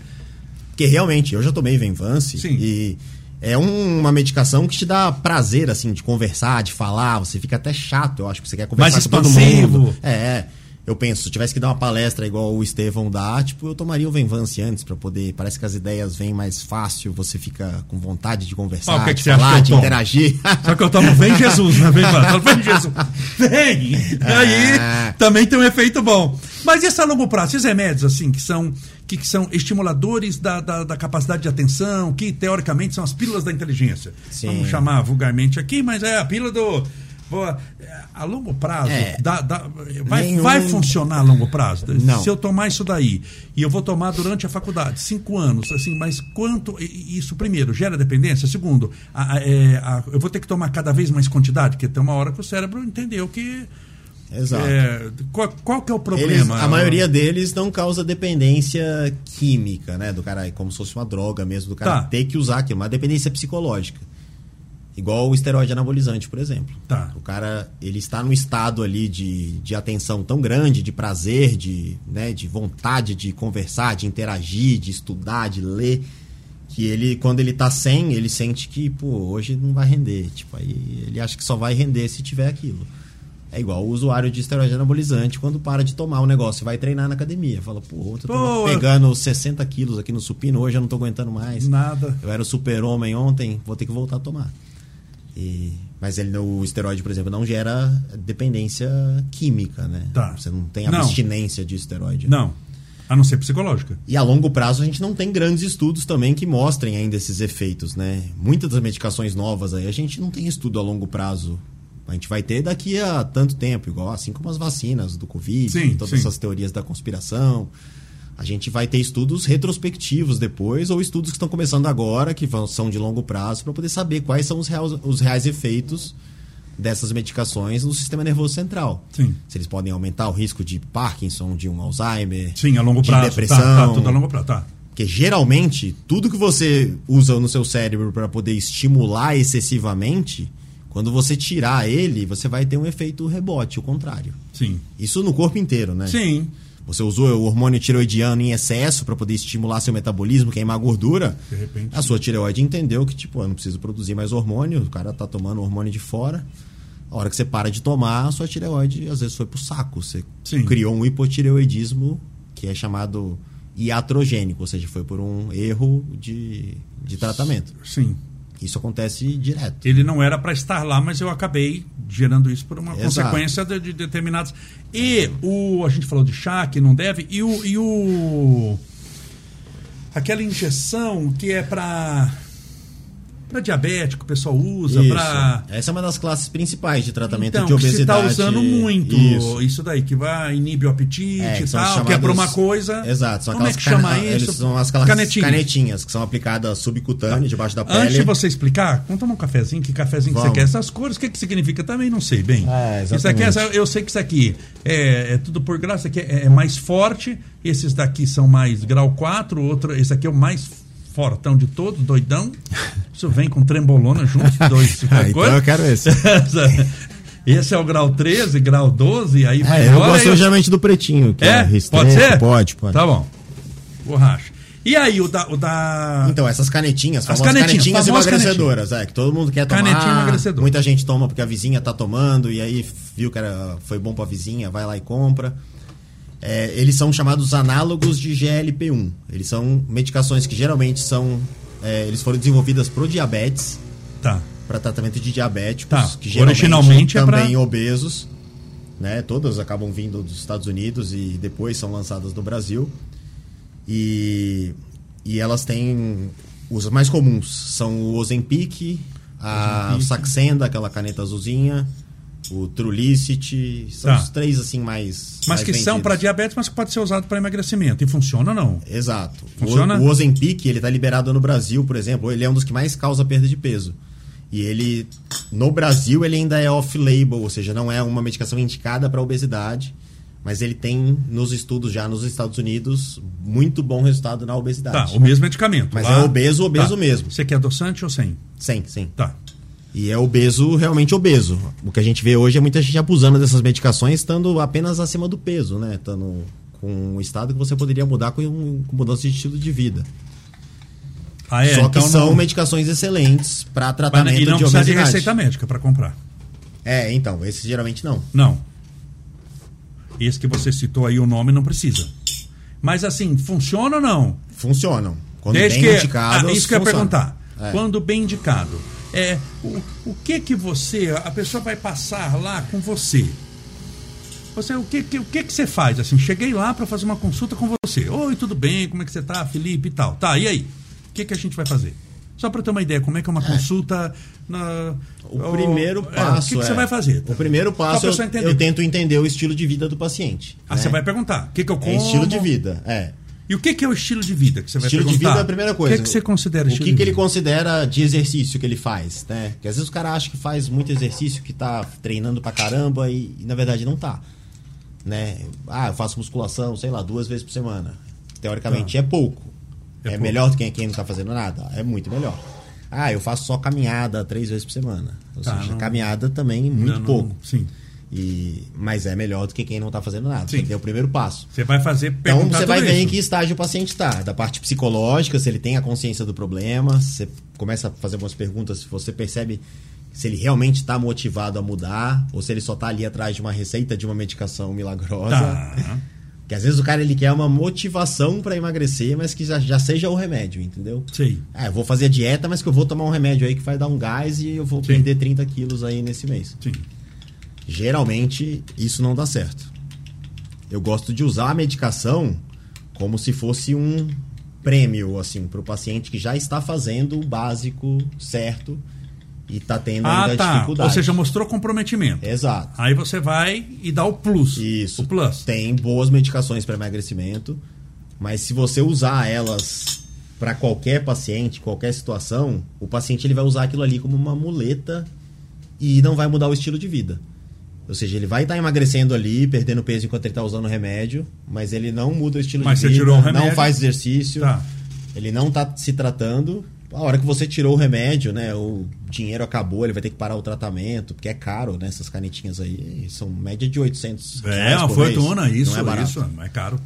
Porque realmente, eu já tomei Venvance Sim. e é um- uma medicação que te dá prazer, assim, de conversar, de falar. Você fica até chato, eu acho, que você quer conversar Mais com todo expansivo. mundo. É, eu penso, se eu tivesse que dar uma palestra igual o Estevão dá, tipo, eu tomaria o Venvance antes pra poder. Parece que as ideias vêm mais fácil, você fica com vontade de conversar, Ah, que que de falar, que eu de interagir. Só que eu tomo vem Jesus, né? Vem, mano. vem Jesus. Vem! Aí É. também tem um efeito bom. Mas e esse a longo prazo? Esses remédios, assim, que são. que, que são estimuladores da, da, da, capacidade de atenção, que teoricamente são as pílulas da inteligência. Sim. Vamos chamar vulgarmente aqui, mas é a pílula do. A longo prazo, é, dá, dá, vai, nenhum... vai funcionar a longo prazo? Não. Se eu tomar isso daí, e eu vou tomar durante a faculdade, cinco anos, assim, mas quanto. Isso, primeiro, gera dependência? Segundo, a, a, é, a, eu vou ter que tomar cada vez mais quantidade, porque tem uma hora que o cérebro entendeu que Exato. É, qual, qual, que é o problema? Eles, a maioria deles não causa dependência química, né? Do cara, como se fosse uma droga mesmo, do cara tá. ter que usar aquilo, uma dependência psicológica. Igual o esteroide anabolizante, por exemplo. Tá. O cara, ele está num estado ali de, de atenção tão grande, de prazer, de, né, de vontade de conversar, de interagir, de estudar, de ler, que ele, quando ele tá sem, ele sente que, pô, hoje não vai render. Tipo, aí ele acha que só vai render se tiver aquilo. É igual o usuário de esteroide anabolizante quando para de tomar o negócio e vai treinar na academia. Fala, pô, eu tô pegando 60 quilos aqui no supino, hoje eu não tô aguentando mais. Nada. Eu era o super-homem ontem, vou ter que voltar a tomar. E, mas ele, o esteroide, por exemplo, não gera dependência química, né? Tá. Você não tem abstinência não. de esteroide. Não. A não ser psicológica. E a longo prazo a gente não tem grandes estudos também que mostrem ainda esses efeitos, né? Muitas das medicações novas aí, a gente não tem estudo a longo prazo a gente vai ter daqui a tanto tempo, igual assim como as vacinas do Covid, sim, todas sim. essas teorias da conspiração. A gente vai ter estudos retrospectivos depois, ou estudos que estão começando agora, que vão, são de longo prazo, para poder saber quais são os reais, os reais efeitos dessas medicações no sistema nervoso central. Sim. Se eles podem aumentar o risco de Parkinson, de um Alzheimer, Sim, a longo de prazo. depressão. Tá, tá, tudo a longo prazo, tá. Porque geralmente, tudo que você usa no seu cérebro para poder estimular excessivamente quando você tirar ele, você vai ter um efeito rebote, o contrário. Sim. Isso no corpo inteiro, né? Sim. Você usou o hormônio tiroidiano em excesso para poder estimular seu metabolismo, queimar gordura. De repente. A sua tireoide entendeu que, tipo, eu não preciso produzir mais hormônio, o cara tá tomando hormônio de fora. A hora que você para de tomar, a sua tireoide às vezes foi pro saco. Você Sim. criou um hipotireoidismo que é chamado iatrogênico, ou seja, foi por um erro de, de tratamento. Sim. Isso acontece direto. Ele não era para estar lá, mas eu acabei gerando isso por uma Exato. consequência de, de, determinados. E o a gente falou de chá que não deve e o, e o aquela injeção que é para para diabético, o pessoal usa para. Essa é uma das classes principais de tratamento então, de obesidade. Você está usando muito isso. isso. daí, que vai inibir o apetite é, e tal, chamados... que é para uma coisa. Exato, são Como é que chama can... isso? São as canetinhas. canetinhas, que são aplicadas subcutâneo, tá. debaixo da pele. Antes de você explicar, vamos tomar um cafezinho, que cafezinho vamos. que você quer. Essas cores, o que, que significa? Também não sei bem. É, isso aqui, é, eu sei que isso aqui é, é tudo por graça, aqui é, é mais forte, esses daqui são mais grau 4, outro, esse aqui é o mais fortão de todos, doidão. Isso vem com trembolona junto, dois. ah, então eu quero esse. esse é o grau 13, grau 12, aí vai é, Eu gosto geralmente do pretinho. Que é? é pode ser? Pode, pode. Tá bom. Borracha. E aí, o da, o da. Então, essas canetinhas, as canetinhas, canetinhas emagrecedoras, canetinha. é, que todo mundo quer tomar. Canetinha emagrecedora. Muita gente toma porque a vizinha tá tomando, e aí viu que era, foi bom pra vizinha, vai lá e compra. É, eles são chamados análogos de GLP-1. Eles são medicações que geralmente são. É, eles foram desenvolvidas para o diabetes. Tá. Para tratamento de diabéticos. Tá. Que geralmente Originalmente também é pra... obesos. Né? Todas acabam vindo dos Estados Unidos e depois são lançadas no Brasil. E, e elas têm. Os mais comuns são o Ozempic, a Ozempic. Saxenda, aquela caneta azulzinha o Trulicity, são tá. os três assim mais. Mas mais que vendidos. são para diabetes, mas que pode ser usado para emagrecimento. E funciona ou não? Exato. Funciona? O, o Ozempic, ele está liberado no Brasil, por exemplo, ele é um dos que mais causa perda de peso. E ele, no Brasil, ele ainda é off-label, ou seja, não é uma medicação indicada para obesidade, mas ele tem, nos estudos já nos Estados Unidos, muito bom resultado na obesidade. Tá, o mesmo medicamento. Mas lá... é obeso, obeso tá. mesmo. Você quer adoçante ou sem? Sem, sem. Tá. E é obeso, realmente obeso. O que a gente vê hoje é muita gente abusando dessas medicações, estando apenas acima do peso, né? Estando com um estado que você poderia mudar com, com mudança de estilo de vida. Ah, é? Só que então são não... medicações excelentes para tratamento e não de precisa obesidade. de receita médica para comprar. É, então, esses geralmente não. Não. Esse que você citou aí o nome não precisa. Mas assim, funciona ou não? Funcionam. Quando Desde bem que, indicados, ah, isso que eu ia perguntar. É. Quando bem indicado é, o, o que que você, a pessoa vai passar lá com você? Você, o que, que, o que, que você faz? Assim, cheguei lá para fazer uma consulta com você. Oi, tudo bem? Como é que você tá, Felipe e tal? Tá, e aí? O que, que a gente vai fazer? Só para ter uma ideia, como é que é uma consulta na, O primeiro é, passo. o que, que é- você vai fazer? O primeiro passo eu, eu tento entender o estilo de vida do paciente. Ah, né? você vai perguntar. O que, que eu como? É estilo de vida, é. E o que, que é o estilo de vida que você vai Estilo de perguntar? vida é a primeira coisa. O que, que você considera O estilo que, de que ele vida? considera de exercício que ele faz, né? Porque às vezes o cara acha que faz muito exercício, que tá treinando pra caramba e, e, na verdade não tá. Né? Ah, eu faço musculação, sei lá, duas vezes por semana. Teoricamente é pouco. É É, pouco. melhor do que quem não tá fazendo nada? É muito melhor. Ah, eu faço só caminhada três vezes por semana. Ou Tá, seja, não- caminhada também muito Não, não- pouco. Sim. E, mas é melhor do que quem não tá fazendo nada. Sim. Tem que ter o primeiro passo. Você vai fazer Então você vai ver em isso. que estágio o paciente está. Da parte psicológica, se ele tem a consciência do problema, você começa a fazer algumas perguntas, se você percebe se ele realmente está motivado a mudar, ou se ele só está ali atrás de uma receita de uma medicação milagrosa. Tá. Que às vezes o cara ele quer uma motivação para emagrecer, mas que já, já seja o remédio, entendeu? Sei. Ah, eu vou fazer a dieta, mas que eu vou tomar um remédio aí que vai dar um gás e eu vou Sim. perder 30 quilos aí nesse mês. Sim. Geralmente isso não dá certo. Eu gosto de usar a medicação como se fosse um prêmio assim para o paciente que já está fazendo o básico certo e está tendo Ah, ainda tá. dificuldade. Ou seja, mostrou comprometimento. Exato. Aí você vai e dá o plus. Isso. O plus. Tem boas medicações para emagrecimento, mas se você usar elas para qualquer paciente, qualquer situação, o paciente ele vai usar aquilo ali como uma muleta e não vai mudar o estilo de vida. Ou seja, ele vai estar emagrecendo ali, perdendo peso enquanto ele está usando o remédio, mas ele não muda o estilo Mas de você vida, tirou o remédio. não faz exercício, Tá. ele não está se tratando. A hora que você tirou o remédio, né, o dinheiro acabou, ele vai ter que parar o tratamento, porque é caro, né, essas canetinhas aí, são média de 800 É, uma fortuna, isso, não é barato. isso. É caro.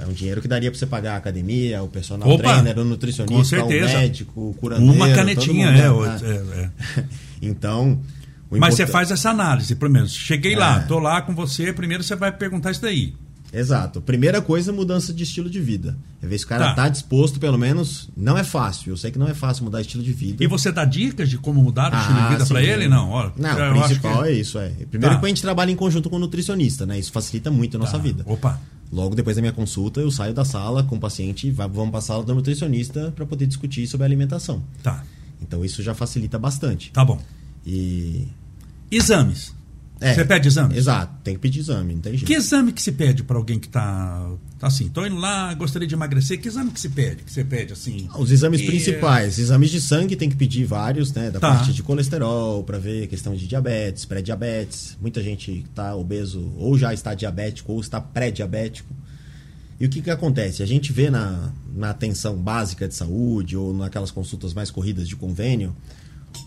É um dinheiro que daria pra você pagar a academia, o personal Opa, trainer, o nutricionista, o médico, o curandeiro. Uma canetinha, é, né? Ah. é, é. Então. Mas você faz essa análise, pelo menos. Cheguei lá, É. tô lá com você, primeiro você vai perguntar isso daí. Exato. Primeira coisa, mudança de estilo de vida. É ver se o cara Tá. tá. disposto, pelo menos. Não é fácil. Eu sei que não é fácil mudar estilo de vida. E você dá dicas de como mudar o estilo de vida sim. pra ele? Não, ó, Não, o principal que- é isso, é. Primeiro Tá. que a gente trabalha em conjunto com o nutricionista, né? Isso facilita muito a nossa Tá. vida. Opa, Logo depois da minha consulta, eu saio da sala com o paciente e vamos para a sala do nutricionista para poder discutir sobre a alimentação. tá, Então isso já facilita bastante. tá bom. E. Exames. é, Você pede exames? Exato, tem que pedir exame, não tem jeito. Que exame que se pede pra alguém que tá, tá assim, tô indo lá, gostaria de emagrecer, que exame que se pede? Que você pede assim? Ah, Os exames E- principais, exames de sangue tem que pedir vários, né? Da Tá. parte de colesterol, para ver questão de diabetes, pré-diabetes. Muita gente está obeso ou já está diabético ou está pré-diabético. E o que, que acontece? A gente vê na, na atenção básica de saúde ou naquelas consultas mais corridas de convênio,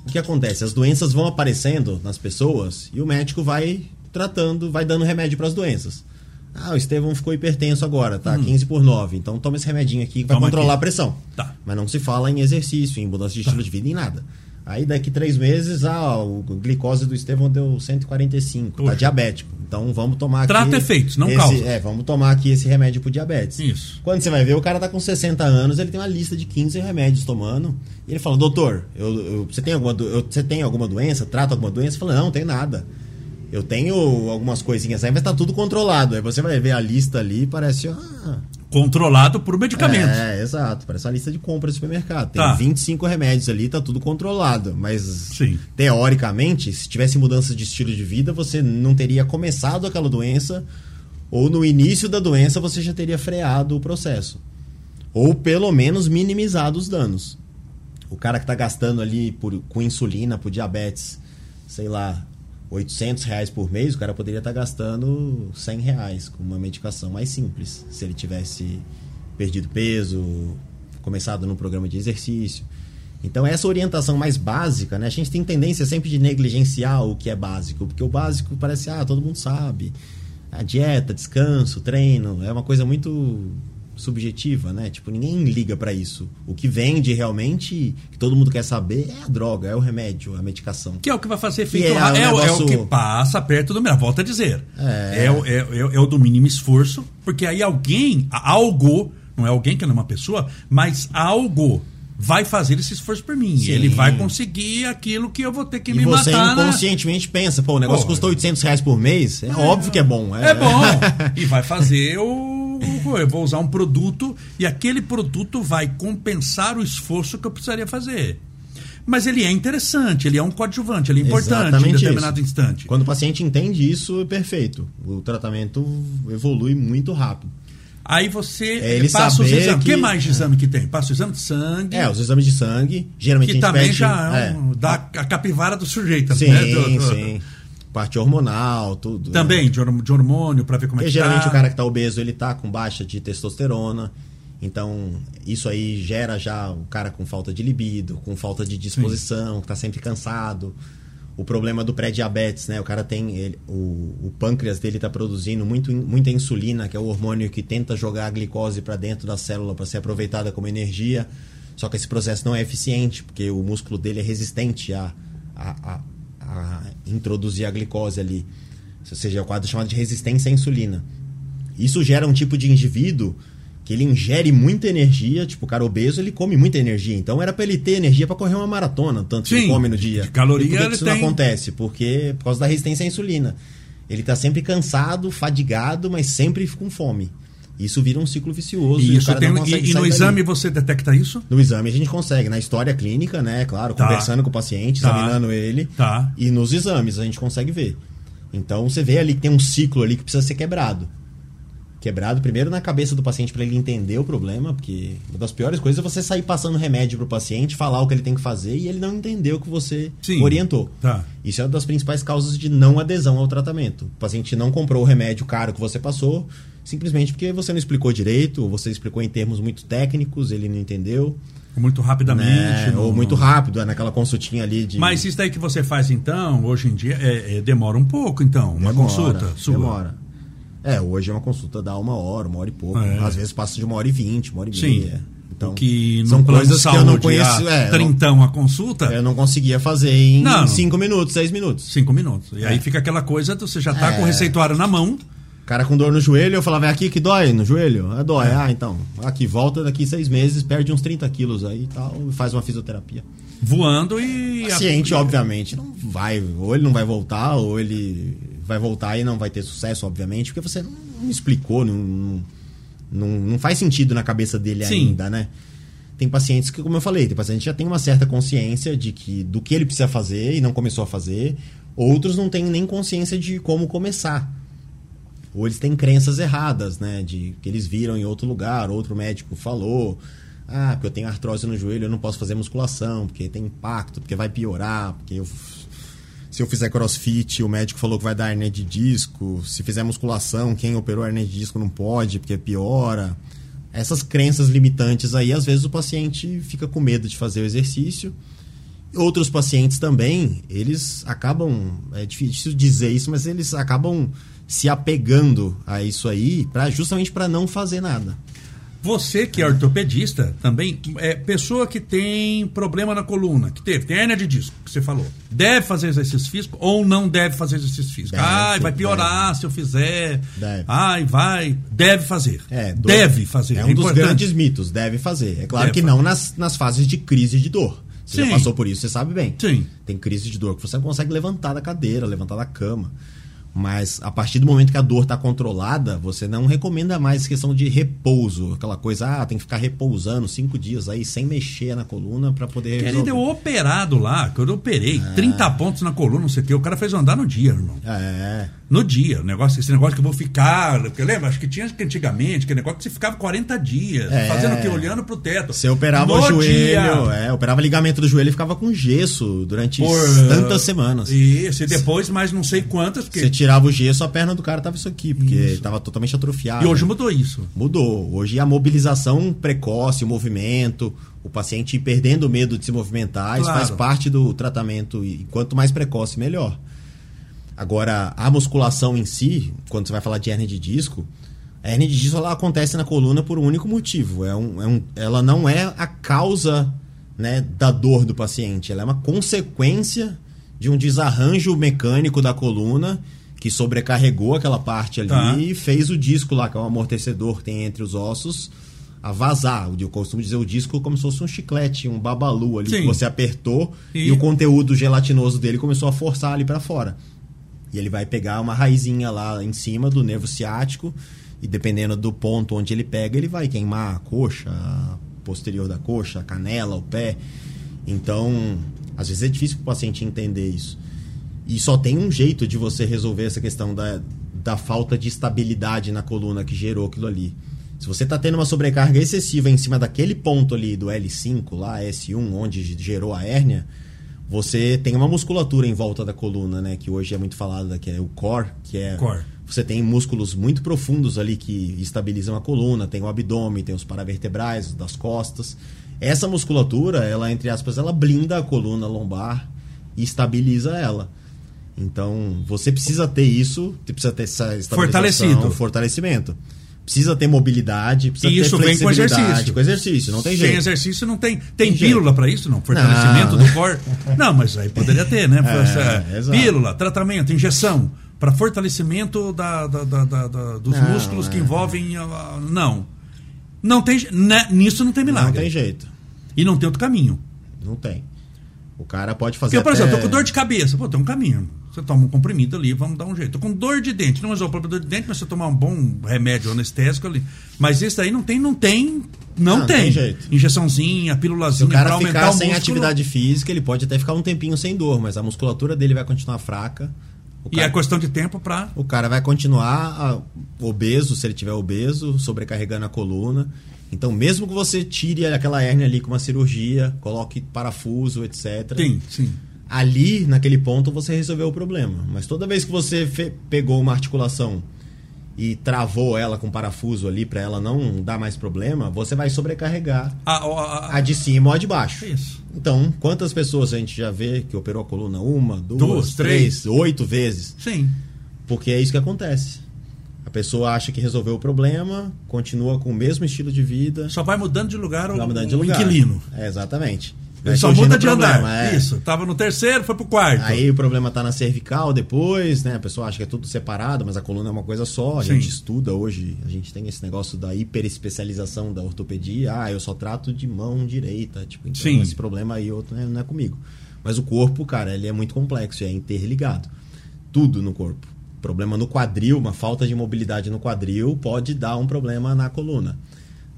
o que acontece? As doenças vão aparecendo nas pessoas e o médico vai tratando, vai dando remédio para as doenças. Ah, o Estevão ficou hipertenso agora, tá? 15 por 9. Então toma esse remedinho aqui que vai Hum. Toma controlar aqui. a pressão. Tá. Mas não se fala em exercício, em mudança de estilo de vida, em nada. Aí daqui três meses, ah, o glicose do Estevão deu 145, Poxa. tá diabético. Então vamos tomar aqui. Trata efeitos, não esse, causas. É, vamos tomar aqui esse remédio pro diabetes. Isso. Quando você vai ver, o cara tá com 60 anos, ele tem uma lista de 15 remédios tomando. E ele fala, doutor, eu, eu- você, tem alguma, do- eu- você tem alguma doença? Trata alguma doença? Fala, não, não tenho nada. Eu tenho algumas coisinhas aí, mas tá tudo controlado. Aí você vai ver a lista ali e parece. Ah, Controlado por medicamentos. é, exato. Parece uma lista de compra de supermercado. Tem Tá. 25 remédios ali, tá tudo controlado. Mas, Sim. teoricamente, se tivesse mudança de estilo de vida, você não teria começado aquela doença, ou no início da doença você já teria freado o processo. Ou pelo menos minimizado os danos. O cara que tá gastando ali por, com insulina, por diabetes, sei lá, 800 reais por mês, o cara poderia estar gastando 100 reais com uma medicação mais simples. Se ele tivesse perdido peso, começado num programa de exercício. Então, essa orientação mais básica, né? A gente tem tendência sempre de negligenciar o que é básico, porque o básico parece, ah, todo mundo sabe. A dieta, descanso, treino, é uma coisa muito subjetiva, né? Tipo, ninguém liga pra isso. O que vende realmente, que todo mundo quer saber, é a droga, é o remédio, a medicação. Que é o que vai fazer efeito. é um É, o- é o negócio- que passa perto do meu. Volta a dizer. É. É, o, é, é- é do mínimo esforço, porque aí alguém, algo, não é alguém que não é uma pessoa, mas algo vai fazer esse esforço por mim. Sim. Ele vai conseguir aquilo que eu vou ter que E me você matar. né? inconscientemente pensa, pô, o negócio Pô, custa 800 reais por mês, é, óbvio que é bom. É bom. e vai fazer o. Eu vou usar um produto e aquele produto vai compensar o esforço que eu precisaria fazer. Mas ele é interessante, ele é um coadjuvante, ele é importante Exatamente em determinado isso. instante. Quando o paciente entende isso, é perfeito. O tratamento evolui muito rápido. Aí você É ele passa os exames. O que que- mais de exame que tem? Passa o exame de sangue, É, os exames de sangue, geralmente a que gente também pede, já é é. um, dá a capivara do sujeito. Sim, né? Do- do- sim. Parte hormonal, tudo. Também, de, horm- de hormônio, para ver como é Porque que geralmente tá. o cara que tá obeso, ele tá com baixa de testosterona. Então, isso aí gera já o cara com falta de libido, com falta de disposição, que tá sempre cansado. O problema do pré-diabetes, né? O cara tem. ele- o, o pâncreas dele tá produzindo muito, muita insulina, que é o hormônio que tenta jogar a glicose para dentro da célula para ser aproveitada como energia. Só que esse processo não é eficiente, porque o músculo dele é resistente a, a, a, a introduzir a glicose ali. Ou seja, é o quadro chamado de resistência à insulina. Isso gera um tipo de indivíduo que ele ingere muita energia, tipo, o cara obeso, ele come muita energia. Então era pra ele ter energia pra correr uma maratona, tanto que Sim, ele come no dia. de caloria e por que, que isso tem- não acontece? Porque por causa da resistência à insulina. Ele tá sempre cansado, fadigado, mas sempre com fome. Isso vira um ciclo vicioso. E, o isso cara tem, não e, e no exame você detecta isso? No exame a gente consegue, na história clínica, né? Claro, Tá. conversando com o paciente, Tá. examinando ele. Tá. E nos exames a gente consegue ver. Então você vê ali que tem um ciclo ali que precisa ser quebrado. Quebrado primeiro na cabeça do paciente para ele entender o problema, porque uma das piores coisas é você sair passando remédio pro paciente, falar o que ele tem que fazer e ele não entender o que você Sim. orientou. Tá. Isso é uma das principais causas de não adesão ao tratamento. O paciente não comprou o remédio caro que você passou, simplesmente porque você não explicou direito, ou você explicou em termos muito técnicos, ele não entendeu. Muito rapidamente. né? Ou muito rápido, é naquela consultinha ali de. Mas isso daí que você faz então, hoje em dia, é- é- demora um pouco então, uma Demora, consulta sua. Demora. É, hoje é uma consulta dá uma hora, uma hora e pouco. É. Às vezes passa de uma hora e vinte, uma hora e Sim. meia. Então, que são coisas de que eu não saúde, conheço. a É, trintão a consulta, eu não conseguia fazer em Não. cinco minutos, seis minutos. cinco minutos. E aí É. fica aquela coisa, você já tá É. com o receituário na mão, Cara com dor no joelho, eu falava, é aqui que dói no joelho? Ah, dói. Ah, então. Aqui, volta daqui seis meses, perde uns 30 quilos aí e tal, faz uma fisioterapia. voando e... Paciente, obviamente, não vai, ou ele não vai voltar, ou ele vai voltar e não vai ter sucesso, obviamente, porque você não explicou, não, não, não faz sentido na cabeça dele Sim. ainda, né? Tem pacientes que, como eu falei, tem paciente que já tem uma certa consciência de que do que ele precisa fazer e não começou a fazer. Outros não têm nem consciência de como começar. Ou eles têm crenças erradas, né? De que eles viram em outro lugar, outro médico falou. Ah, porque eu tenho artrose no joelho, eu não posso fazer musculação, porque tem impacto, porque vai piorar, porque eu, se eu fizer crossfit, o médico falou que vai dar hernia de disco. Se fizer musculação, quem operou hernia de disco não pode, porque piora. Essas crenças limitantes aí, às vezes o paciente fica com medo de fazer o exercício. Outros pacientes também, eles acabam, é difícil dizer isso, mas eles acabam se apegando a isso aí para justamente para não fazer nada. Você que é ortopedista também, é pessoa que tem problema na coluna, que teve, tem hernia de disco, que você falou. Deve fazer exercício físico ou não deve fazer exercício físico? Deve, Ai, vai piorar se eu fizer. Deve. Ai, vai. Deve fazer. É, dor- deve fazer. É um dos importante. grandes mitos, deve fazer. É claro Deve que não nas, nas fases de crise de dor. Você Sim. já passou por isso, você sabe bem. Sim. Tem crise de dor que você não consegue levantar da cadeira, levantar da cama. Mas a partir do momento que a dor está controlada, você não recomenda mais questão de repouso. Aquela coisa, ah, tem que ficar repousando cinco dias aí sem mexer na coluna para poder resolver. deu operado lá, que eu operei, 30 pontos na coluna, não sei o quê. O cara fez eu andar no dia, irmão. É, No dia. O negócio, esse negócio que eu vou ficar. Porque lembra? Acho que tinha que antigamente, que negócio que você ficava 40 dias. É. Fazendo o quê? Olhando pro teto. você operava No o joelho, é, operava ligamento do joelho e ficava com gesso durante Por- tantas semanas. Isso, e depois mais não sei quantas. Porque... Você tirava o gesso, a perna do cara tava isso aqui, porque estava totalmente atrofiado. E hoje mudou isso. Mudou. Hoje a mobilização precoce, o movimento, o paciente perdendo o medo de se movimentar, isso Claro. faz parte do tratamento e quanto mais precoce, melhor. Agora, a musculação em si, quando você vai falar de hernia de disco, a hernia de disco ela acontece na coluna por um único motivo. É um, é um, ela não é a causa né, da dor do paciente, ela é uma consequência de um desarranjo mecânico da coluna que sobrecarregou aquela parte ali Tá. e fez o disco lá, que é o amortecedor que tem entre os ossos, a vazar. Eu costumo dizer o disco como se fosse um chiclete, um babalu ali Sim. que você apertou E- e... o conteúdo gelatinoso dele começou a forçar ali para fora. E ele vai pegar uma raizinha lá em cima do nervo ciático e dependendo do ponto onde ele pega, ele vai queimar a coxa, a posterior da coxa, a canela, o pé. Então, às vezes é difícil para o paciente entender isso. E só tem um jeito de você resolver essa questão da, da falta de estabilidade na coluna que gerou aquilo ali. Se você está tendo uma sobrecarga excessiva em cima daquele ponto ali do L5, lá S1, onde gerou a hérnia, você tem uma musculatura em volta da coluna, né? Que hoje é muito falada, que é o core, que é. Core. Você tem músculos muito profundos ali que estabilizam a coluna, tem o abdômen, tem os paravertebrais das costas. Essa musculatura, ela, entre aspas, ela blinda a coluna lombar e estabiliza ela. Então, você precisa ter isso, você precisa ter essa Fortalecido. fortalecimento. Precisa ter mobilidade, precisa E isso ter vem com exercício. Com exercício, não tem Sem jeito. exercício não tem. Tem, Tem pílula para isso, não? Fortalecimento Não. do core. Não, mas aí poderia ter, né? É, pílula, tratamento, injeção. Para fortalecimento da, da- da- dos Não, músculos que é. envolvem. ah, não. Não tem. né, nisso não tem milagre. Não tem jeito. E não tem outro caminho. Não tem. O cara pode fazer Porque, por até- exemplo, eu tô com dor de cabeça. Pô, tem um caminho. Você toma um comprimido ali, vamos dar um jeito. Tô com dor de dente. Não resolve o problema de dor de dente, mas você tomar um bom remédio anestésico ali. Mas esse daí não tem, não tem. Não, Não, tem. tem jeito. Injeçãozinha, pílulazinha cara aumentar ficar o sem músculo. atividade física, ele pode até ficar um tempinho sem dor, mas a musculatura dele vai continuar fraca. O E cara, é questão de tempo pra. o cara vai continuar obeso, se ele tiver obeso, sobrecarregando a coluna. Então, mesmo que você tire aquela hérnia ali com uma cirurgia, coloque parafuso, etc. Sim, sim. Ali, naquele ponto, você resolveu o problema. Mas toda vez que você pegou uma articulação e travou ela com parafuso ali para ela não dar mais problema, você vai sobrecarregar A, a, a- a de cima ou a de baixo. Isso. Então, quantas pessoas a gente já vê que operou a coluna? Uma, duas, Duas, três, oito vezes. Sim. Porque é isso que acontece. A pessoa acha que resolveu o problema, continua com o mesmo estilo de vida, Só vai mudando de lugar o, vai mudando de lugar. inquilino. É, exatamente. Ele Vai só muda de problema, andar. é. Isso. Tava no terceiro, foi pro quarto. Aí o problema tá na cervical depois, né? A pessoa acha que é tudo separado, mas a coluna é uma coisa só. A Sim. gente estuda hoje, a gente tem esse negócio da hiperespecialização da ortopedia. Ah, eu só trato de mão direita. Tipo, então Sim. esse problema aí outro né, não é comigo. Mas o corpo, cara, ele é muito complexo, é interligado. Tudo no corpo. Problema no quadril, uma falta de mobilidade no quadril pode dar um problema na coluna.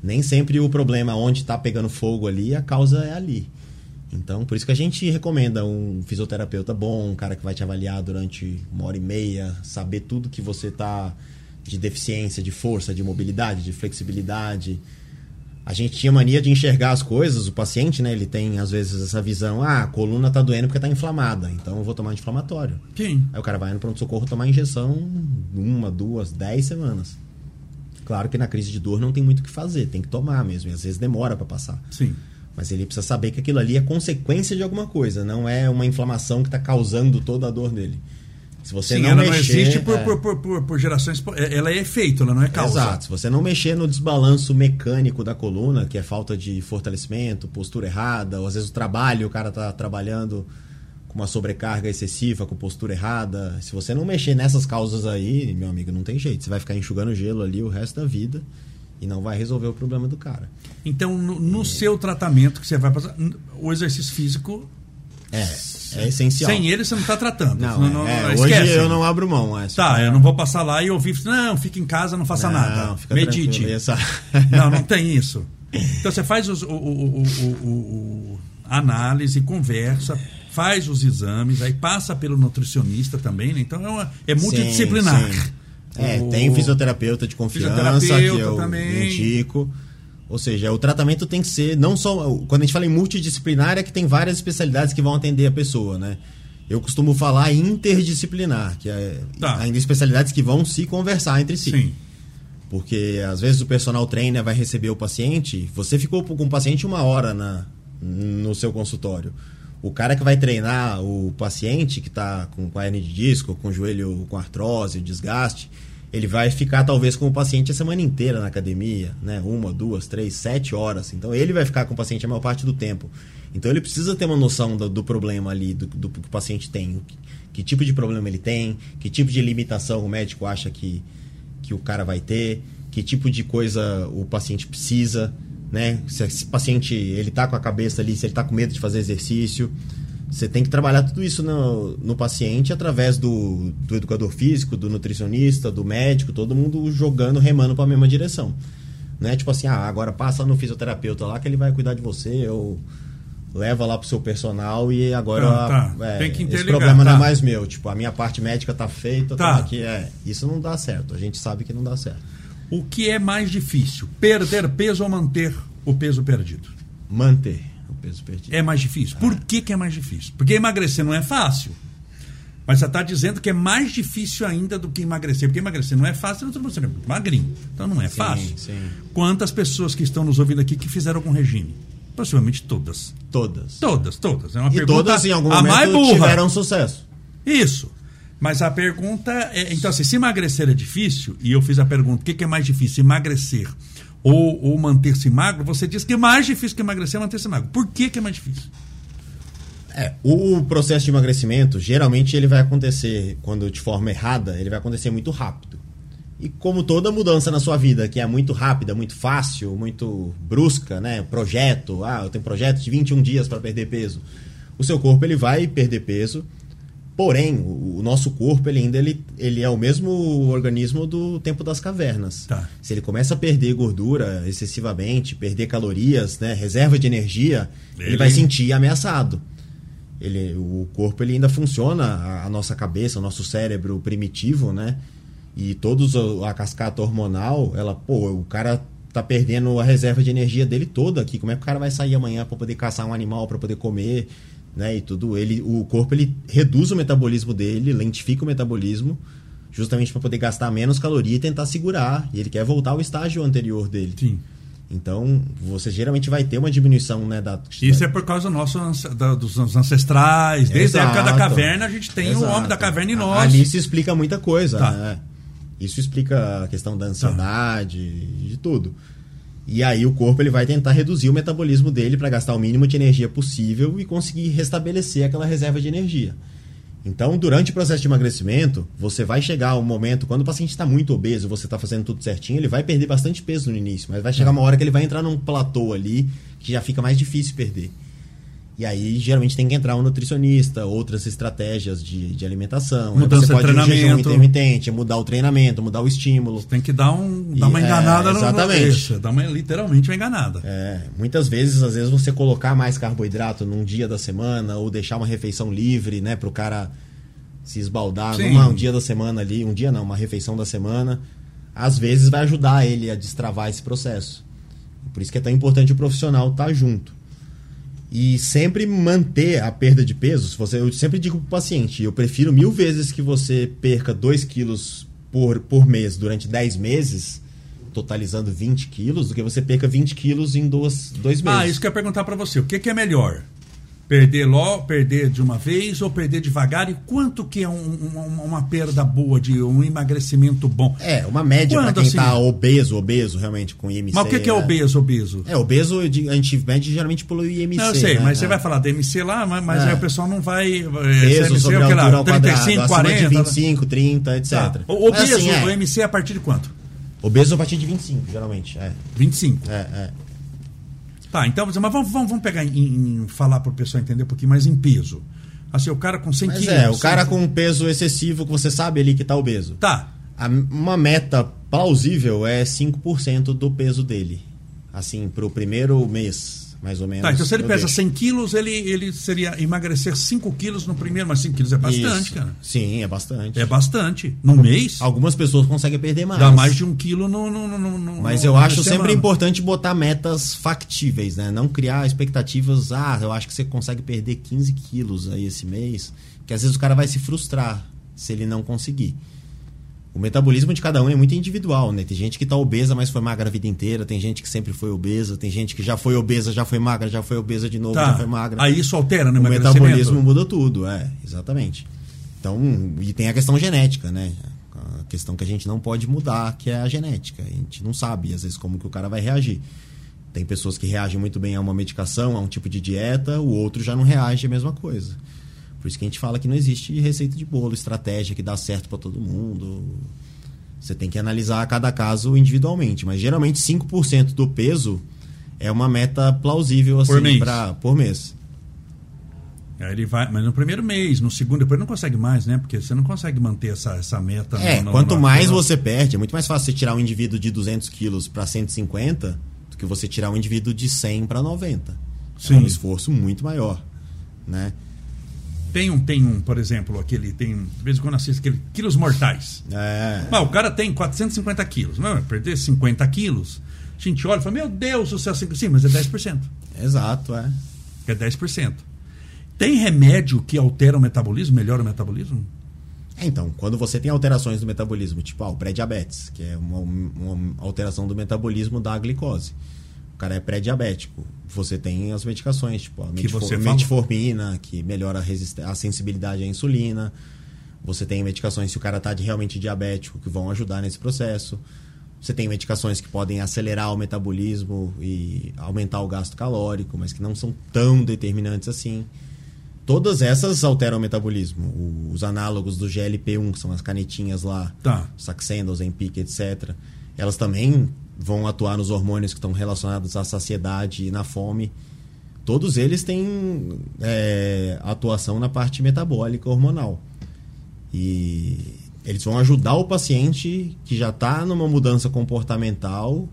Nem sempre o problema onde está pegando fogo ali, a causa é ali. Então, por isso que a gente recomenda um fisioterapeuta bom, um cara que vai te avaliar durante uma hora e meia, saber tudo que você tá de deficiência, de força, de mobilidade, de flexibilidade. A gente tinha mania de enxergar as coisas, o paciente, né, ele tem às vezes essa visão, ah, a coluna tá doendo porque tá inflamada, então eu vou tomar anti-inflamatório. Sim. Aí o cara vai no pronto-socorro tomar injeção uma, duas, dez semanas. Claro que na crise de dor não tem muito o que fazer, tem que tomar mesmo, e às vezes demora para passar. Sim. Mas ele precisa saber que aquilo ali é consequência de alguma coisa, não é uma inflamação que está causando toda a dor dele. Se você Sim, não ela mexer, não existe por, é, por, por, por, por gerações. Ela é efeito, ela não é causa. Exato. Se você não mexer no desbalanço mecânico da coluna, que é falta de fortalecimento, postura errada, ou às vezes o trabalho, o cara tá trabalhando com uma sobrecarga excessiva, com postura errada. Se você não mexer nessas causas aí, meu amigo, não tem jeito. Você vai ficar enxugando gelo ali o resto da vida e não vai resolver o problema do cara. Então, no, no seu tratamento que você vai passar, o exercício físico, É, é essencial. sem ele você não está tratando. Não, Não- é, não- é, hoje eu não abro mão. É, Tá, eu não vou passar lá e ouvir, não, fica em casa, não faça Não, nada. fica Medite. essa- Não, não tem isso. Então você faz os- o, o- o- o- o- análise, conversa, faz os exames, aí passa pelo nutricionista também, né? Então é, uma- é multidisciplinar. Sim, sim. É, O- tem fisioterapeuta de confiança que Fisioterapeuta eu também. indico. Ou seja, o tratamento tem que ser não só. Quando a gente fala em multidisciplinar, é que tem várias especialidades que vão atender a pessoa, né? Eu costumo falar interdisciplinar, que é Tá. ainda especialidades que vão se conversar entre si. Sim. Porque às vezes o personal trainer vai receber o paciente, você ficou com o paciente uma hora na, no seu consultório. O cara que vai treinar o paciente que está com, com hernia de disco, com o joelho com artrose, desgaste, ele vai ficar talvez com o paciente a semana inteira na academia, né? Uma, duas, três, sete horas. Então ele vai ficar com o paciente a maior parte do tempo. Então ele precisa ter uma noção do, do problema ali, do, do que o paciente tem, que, que tipo de problema ele tem, que tipo de limitação o médico acha que, que o cara vai ter, que tipo de coisa o paciente precisa, né? Se esse paciente ele tá com a cabeça ali, se ele tá com medo de fazer exercício. Você tem que trabalhar tudo isso no, no paciente através do, do educador físico, do nutricionista, do médico, todo mundo jogando, remando para a mesma direção. Não é tipo assim, ah, agora passa no fisioterapeuta lá que ele vai cuidar de você, ou leva lá pro seu personal e agora Ah, tá. é, Tem que esse problema não tá. é mais meu. Tipo, a minha parte médica tá feita, Tá. tá. aqui, é. Isso não dá certo. A gente sabe que não dá certo. O que é mais difícil? Perder peso ou manter o peso perdido? Manter peso perdido. É mais difícil. Por que, que é mais difícil? Porque emagrecer não é fácil. Mas você está dizendo que é mais difícil ainda do que emagrecer. Porque emagrecer não é fácil, não você é muito magrinho. Então não é Sim, fácil. sim. Quantas pessoas que estão nos ouvindo aqui que fizeram algum regime? Possivelmente todas. Todas. Todas, todas. É uma E pergunta todas em algum a momento mais burra. tiveram sucesso. Isso. Mas a pergunta é. Então, assim, se emagrecer é difícil, e eu fiz a pergunta: o que, que é mais difícil, emagrecer ou, ou manter-se magro? Você diz que é mais difícil que emagrecer é manter-se magro. Por que, que é mais difícil? É, o processo de emagrecimento, geralmente ele vai acontecer quando de forma errada, ele vai acontecer muito rápido. E como toda mudança na sua vida, que é muito rápida, muito fácil, muito brusca, né? Projeto, ah, eu tenho projeto de 21 dias para perder peso. O seu corpo ele vai perder peso, porém, o, o nosso corpo ele ainda ele, ele é o mesmo organismo do tempo das cavernas. Tá. Se ele começa a perder gordura excessivamente, perder calorias, né, reserva de energia, ele, Ele- vai sentir ameaçado. Ele, o corpo ele ainda funciona, a, a nossa cabeça, o nosso cérebro primitivo, né? E todos o- a cascata hormonal, ela, pô, o cara tá perdendo a reserva de energia dele toda aqui. Como é que o cara vai sair amanhã para poder caçar um animal, para poder comer, né? E tudo. Ele, o corpo ele reduz o metabolismo dele, lentifica o metabolismo, justamente para poder gastar menos caloria e tentar segurar. E ele quer voltar ao estágio anterior dele. Sim. Então, você geralmente vai ter uma diminuição, né, da Isso é por causa nosso, da- dos ancestrais. Desde a época da Exato. caverna, a gente tem o Exato. homem da caverna em A- nós. Ali se explica muita coisa, Tá. né? Isso explica a questão da ansiedade, de tudo. E aí o corpo ele vai tentar reduzir o metabolismo dele para gastar o mínimo de energia possível e conseguir restabelecer aquela reserva de energia. Então, durante o processo de emagrecimento, você vai chegar um momento, quando o paciente está muito obeso, você está fazendo tudo certinho, ele vai perder bastante peso no início, mas vai chegar uma hora que ele vai entrar num platô ali que já fica mais difícil perder. E aí, geralmente, tem que entrar um nutricionista, outras estratégias de, de alimentação. Mudança você de pode jejum treinamento. intermitente, mudar o treinamento, mudar o estímulo. Tem que dar, um, dar E- uma é, enganada no exatamente. cabeça. Dar uma, literalmente uma enganada. É, muitas vezes, às vezes, você colocar mais carboidrato num dia da semana ou deixar uma refeição livre, né, pro cara se esbaldar Sim. numa, um dia da semana ali, um dia não, uma refeição da semana, às vezes vai ajudar ele a destravar esse processo. Por isso que é tão importante o profissional estar junto. E sempre manter a perda de peso. Você, eu sempre digo pro paciente, eu prefiro mil vezes que você perca 2 quilos por, por mês durante 10 meses, totalizando 20 quilos, do que você perca 20 quilos em dois, dois meses. Ah, isso que eu ia perguntar pra você. O que, que é melhor? Perder logo, perder de uma vez ou perder devagar? E quanto que é um- um- uma perda boa, de um emagrecimento bom? É, uma média para quem tá assim? obeso, obeso, realmente, com IMC. Mas o que, que é né? obeso, obeso? É, obeso a gente mede geralmente pelo IMC. Não, eu sei, né? mas você É. vai falar da MC lá, mas, mas É. aí o pessoal não vai. é, Peso MC, sobre o a que lá, altura ao 35, quadrado, 40. acima de 25, 30, etc. Tá. O Mas, obeso, assim, é, o MC é a partir de quanto? Obeso a partir de 25, geralmente. É, 25. é, é. Tá, então, mas vamos, vamos, vamos pegar em, em falar para o pessoal entender um pouquinho mais em peso. Assim, o cara com 100 Mas quilos. é, o cara 100 com um peso excessivo que você sabe ali que tá obeso. Tá, A- uma meta plausível é 5% do peso dele. Assim, pro primeiro mês, mais ou menos. tá. Então, se ele pesa deixo. 100 quilos, ele, ele seria emagrecer 5 quilos no primeiro, mas 5 quilos é bastante, Isso. cara. Sim, é bastante. É bastante. No mês, Algumas pessoas conseguem perder mais. dá mais de um quilo no. no, no, no- Mas eu acho sempre semana. importante botar metas factíveis, né? Não criar expectativas. Ah, eu acho que você consegue perder 15 quilos aí esse mês. Que às vezes o cara vai se frustrar se ele não conseguir. O metabolismo de cada um é muito individual, né? Tem gente que tá obesa, mas foi magra a vida inteira. Tem gente que sempre foi obesa. Tem gente que já foi obesa, já foi magra, já foi obesa de novo, já foi Tá. magra. Aí isso altera no o metabolismo muda tudo, é, exatamente. Então, e tem a questão genética, né? A questão que a gente não pode mudar, que é a genética. A gente não sabe, às vezes, como que o cara vai reagir. Tem pessoas que reagem muito bem a uma medicação, a um tipo de dieta, o outro já não reage à mesma coisa. Por isso que a gente fala que não existe receita de bolo, estratégia que dá certo para todo mundo. Você tem que analisar cada caso individualmente, mas geralmente 5% do peso é uma meta plausível assim Por mês. Pra, por mês. Aí ele vai, mas no primeiro mês, no segundo, depois não consegue mais, né? Porque você não consegue manter essa, essa meta. É, no- no- quanto no- mais você perde, é muito mais fácil você tirar um indivíduo de 200 quilos para 150 do que você tirar um indivíduo de 100 para 90. É Sim. um esforço muito maior, né? Tem um, tem um, por exemplo, aquele, tem, de vez em quando assisto aquele quilos mortais. É, Ah, o cara tem 450 quilos. Não, vai perder 50 quilos. A gente olha e fala, meu Deus do céu, sim, mas é 10%. exato, é. É 10%. Tem remédio que altera o metabolismo, melhora o metabolismo? É, Então, quando você tem alterações do metabolismo, tipo ah, o pré-diabetes, que é uma, uma alteração do metabolismo da glicose. O cara é pré-diabético. Você tem as medicações, tipo a Que você metformina, que melhora a, a sensibilidade à insulina. Você tem medicações se o cara está realmente diabético, que vão ajudar nesse processo. Você tem medicações que podem acelerar o metabolismo e aumentar o gasto calórico, mas que não são tão determinantes assim. Todas essas alteram o metabolismo. Os análogos do GLP-1, que são as canetinhas lá, Tá. Saxenda, Ozempic, etc. Elas também vão atuar nos hormônios que estão relacionados à saciedade e na fome. Todos eles têm é, atuação na parte metabólica hormonal. E eles vão ajudar o paciente que já está numa mudança comportamental.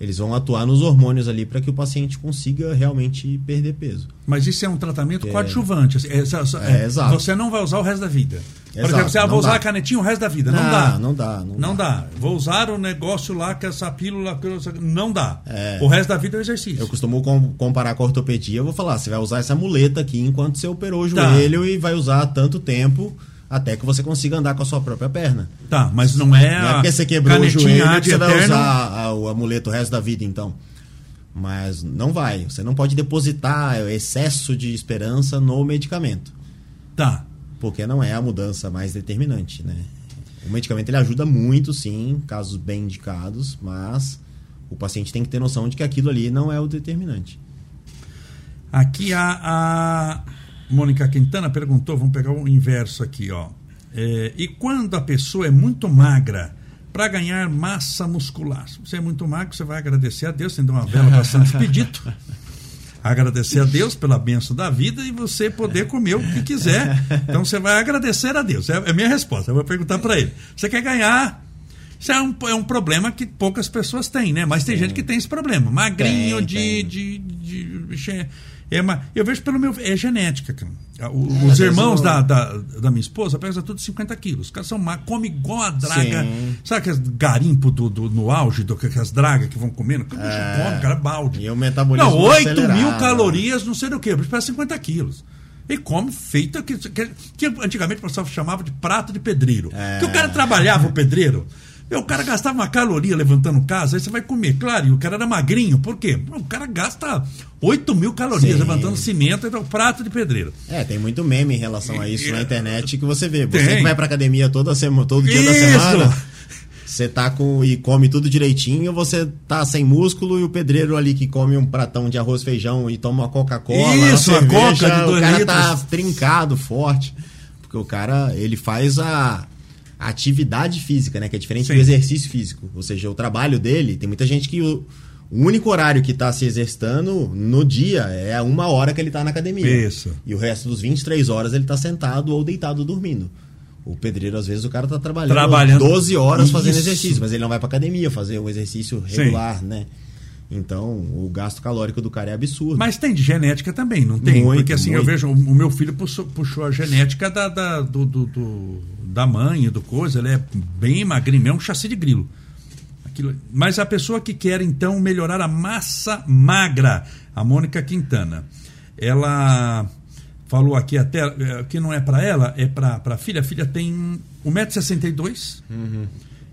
Eles vão atuar nos hormônios ali para que o paciente consiga realmente perder peso. Mas isso é um tratamento É. coadjuvante. assim, é, É, é, exato. Você não vai usar o resto da vida. Por Exato, exemplo, você ah, vou usar dá. a canetinha o resto da vida. Não, Não, dá. não dá, não Não dá. dá. Vou usar o negócio lá, que essa pílula. Não dá. É. O resto da vida é o exercício. Eu costumo com- comparar com a ortopedia, eu vou falar, você vai usar essa muleta aqui enquanto você operou o Tá. joelho e vai usar tanto tempo até que você consiga andar com a sua própria perna. Tá, mas não é. Não é porque você quebrou o joelho que você vai eterno. usar a, a muleta o resto da vida, então. Mas não vai. Você não pode depositar excesso de esperança no medicamento. Tá. Porque não é a mudança mais determinante, né? O medicamento ele ajuda muito, sim, casos bem indicados, mas o paciente tem que ter noção de que aquilo ali não é o determinante. Aqui a, a Mônica Quintana perguntou, vamos pegar o inverso aqui, ó. É, e quando a pessoa é muito magra para ganhar massa muscular? Se você é muito magro, você vai agradecer a Deus, acender uma vela para Santo Expedito. Agradecer a Deus pela benção da vida e você poder comer o que quiser. Então você vai agradecer a Deus. É é a minha resposta. Eu vou perguntar para ele. Você quer ganhar isso é um, é um problema que poucas pessoas têm, né? Mas tem gente que tem esse problema. Magrinho Tem, de, tem. de, de, bicho, é- é uma- eu vejo pelo meu. É genética, cara. O- É, os irmãos da, da, da minha esposa pesam tudo 50 quilos. Os caras são magros, comem igual a draga. Sim. Sabe aqueles garimpo do, do- no auge, do, aquelas dragas que vão comendo? Que o bicho É. come, cara, é balde. E o metabolismo Não, 8 acelerado, mil calorias, não sei do que. O bicho pesa 50 quilos. E come feita que, que, que antigamente o pessoal chamava de prato de pedreiro. É. Que o cara trabalhava o pedreiro. Meu, o cara gastava uma caloria levantando casa, aí você vai comer. Claro, e o cara era magrinho, por quê? O cara gasta 8 mil calorias Sim. levantando cimento, então prato de pedreiro. É, tem muito meme em relação a isso na internet que você vê. Você Tem. que vai pra academia toda semana, todo dia da Isso! semana, você tá com e come tudo direitinho, você tá sem músculo e o pedreiro ali que come um pratão de arroz, feijão e toma uma Coca-Cola, uma Isso, a cerveja, Coca de dois o cara litros. tá trincado, forte, porque o cara, ele faz a a atividade física, né, que é diferente Sim. do exercício físico. Ou seja, o trabalho dele, tem muita gente que o, o único horário que tá se exercitando no dia é a uma hora que ele tá na academia. Isso. E o resto dos 23 horas ele tá sentado ou deitado dormindo. O pedreiro, às vezes, o cara tá trabalhando, Trabalhando. 12 horas fazendo Isso. exercício, mas ele não vai pra academia fazer um exercício regular, né? Então, o gasto calórico do cara é absurdo. Mas tem de genética também, não tem? Muito, Porque assim, eu muito. vejo, o meu filho puxou, puxou a genética da, da, do, do- do- da mãe e do coisa, ele é bem magrinho, é um chassi de grilo. Aquilo- mas a pessoa que quer então melhorar a massa magra, a Mônica Quintana, ela falou aqui até eh, que não é para ela, é para a filha. A filha tem 1,62m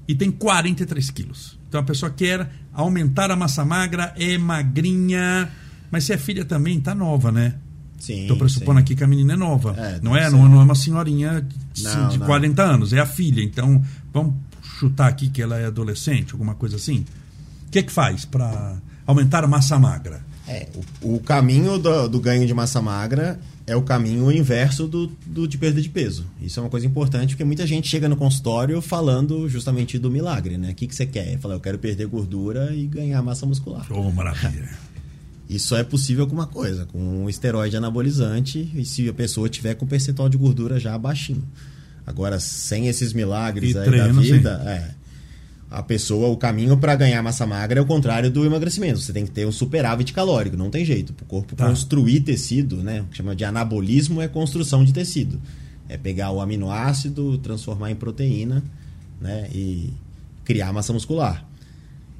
e tem 43 quilos. Então a pessoa quer aumentar a massa magra, é magrinha, mas se é filha também, tá nova, né? Sim. Estou pressupondo sim. aqui que a menina é nova. É, não, é, não, não é uma senhorinha de, Não, de não. 40 anos, é a filha. Então, vamos chutar aqui que ela é adolescente, alguma coisa assim. O que que faz para aumentar a massa magra? É, o, o caminho do, do ganho de massa magra é o caminho inverso do, do de perda de peso. Isso é uma coisa importante, porque muita gente chega no consultório falando justamente do milagre, né? O que, que você quer? Fala, eu quero perder gordura e ganhar massa muscular. Oh, maravilha. Isso é possível com uma coisa, com um esteroide anabolizante e se a pessoa tiver com percentual de gordura já baixinho. Agora, sem esses milagres E aí treino, da vida, é, a pessoa, o caminho para ganhar massa magra é o contrário do emagrecimento. Você tem que ter um superávit calórico, não tem jeito. Para o corpo Tá. construir tecido, né? O que chama de anabolismo é construção de tecido. É pegar o aminoácido, transformar em proteína, né? E criar massa muscular.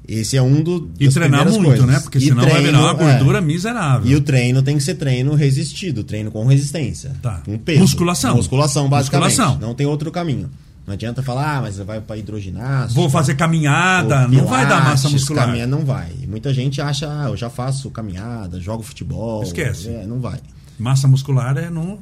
Esse é um do, E treinar muito, coisas. né? Porque E senão vai virar uma treino, é. gordura miserável. E o treino tem que ser treino resistido, treino com resistência. Tá. Com peso. Musculação. Musculação, basicamente. Musculação. Não tem outro caminho. Não adianta falar, ah, mas vai para hidroginástica. Vou fazer caminhada, ou não vai dar massa pilates, muscular. Caminhar não vai. Muita gente acha, ah, eu já faço caminhada, jogo futebol. Esquece. É, não vai. Massa muscular é no.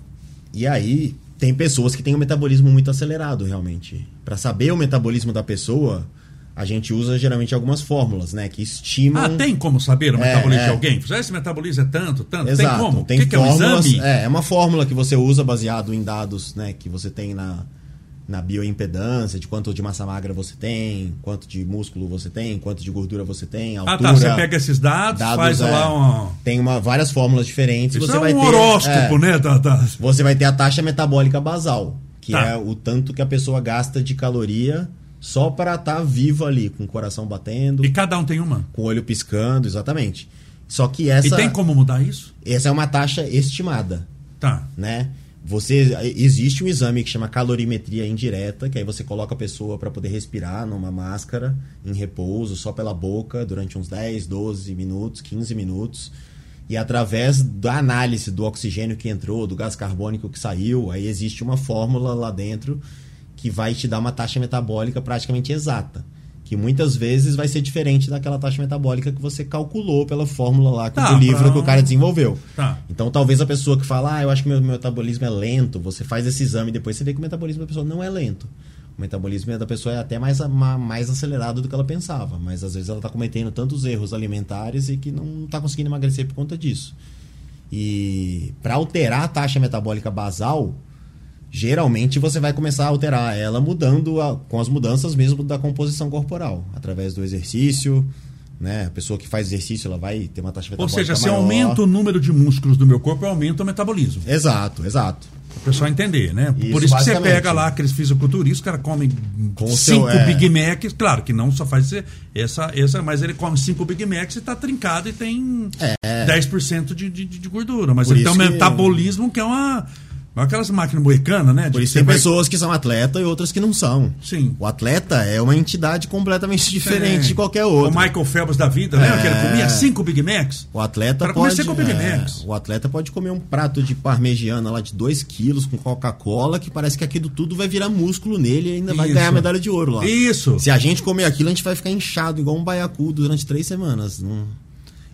E aí, tem pessoas que têm um metabolismo muito acelerado, realmente. Para saber o metabolismo da pessoa, a gente usa geralmente algumas fórmulas, né? Que estimam. Ah, tem como saber o É, metabolismo é. de alguém? Ah, Esse metabolismo é tanto, tanto. Exato. Tem como? Tem o que, que é um fórmulas. exame? É, é uma fórmula que você usa baseado em dados né, que você tem na, na bioimpedância, de quanto de massa magra você tem, quanto de músculo você tem, quanto de gordura você tem, Ah, altura. tá. Você pega esses dados, dados, faz é, lá um. Tem uma, várias fórmulas diferentes. Isso você é vai um ter, horóscopo, é, né? Da- Você vai ter a taxa metabólica basal, que Tá. é o tanto que a pessoa gasta de caloria só para estar viva ali, com o coração batendo, E cada um tem uma. com o olho piscando, exatamente. Só que essa, E tem como mudar isso? essa é uma taxa estimada Tá. né? Você existe um exame que chama calorimetria indireta, que aí você coloca a pessoa para poder respirar numa máscara em repouso, só pela boca, durante uns 10, 12 minutos, 15 minutos. E através da análise do oxigênio que entrou, do gás carbônico que saiu, aí existe uma fórmula lá dentro que vai te dar uma taxa metabólica praticamente exata. Que muitas vezes vai ser diferente daquela taxa metabólica que você calculou pela fórmula lá que- Tá, do livro pra- que o cara desenvolveu. Tá. Então talvez a pessoa que fala, ah, eu acho que meu metabolismo é lento, você faz esse exame e depois você vê que o metabolismo da pessoa não é lento. O metabolismo da pessoa é até mais, ma- mais acelerado do que ela pensava, mas às vezes ela está cometendo tantos erros alimentares e que não está conseguindo emagrecer por conta disso. E para alterar a taxa metabólica basal, geralmente você vai começar a alterar ela mudando a- com as mudanças mesmo da composição corporal, através do exercício, né? A pessoa que faz exercício, ela vai ter uma taxa Ou metabólica seja, se maior. aumento o número de músculos do meu corpo, eu aumento o metabolismo. Exato, exato. O pessoal entender, né? Isso, Por isso que você pega lá aqueles fisiculturistas, o cara come Com cinco seu, é. Big Macs, claro que não só faz essa, essa, mas ele come cinco Big Macs e está trincado e tem 10% de, de, de gordura. Mas Por ele tem um isso que- metabolismo que é uma. Aquelas máquinas moecanas, né? Por isso tem vai- pessoas que são atleta e outras que não são. Sim. O atleta é uma entidade completamente diferente É. de qualquer outro. O Michael Phelps da vida, lembra É. que ele comia cinco Big Macs? O atleta pode. com Big é, Macs. o atleta pode comer um prato de parmegiana lá de 2 quilos com Coca-Cola, que parece que aquilo tudo vai virar músculo nele e ainda vai Isso. ganhar medalha de ouro lá. Isso. Se a gente comer aquilo, a gente vai ficar inchado igual um baiacu durante três semanas. Não-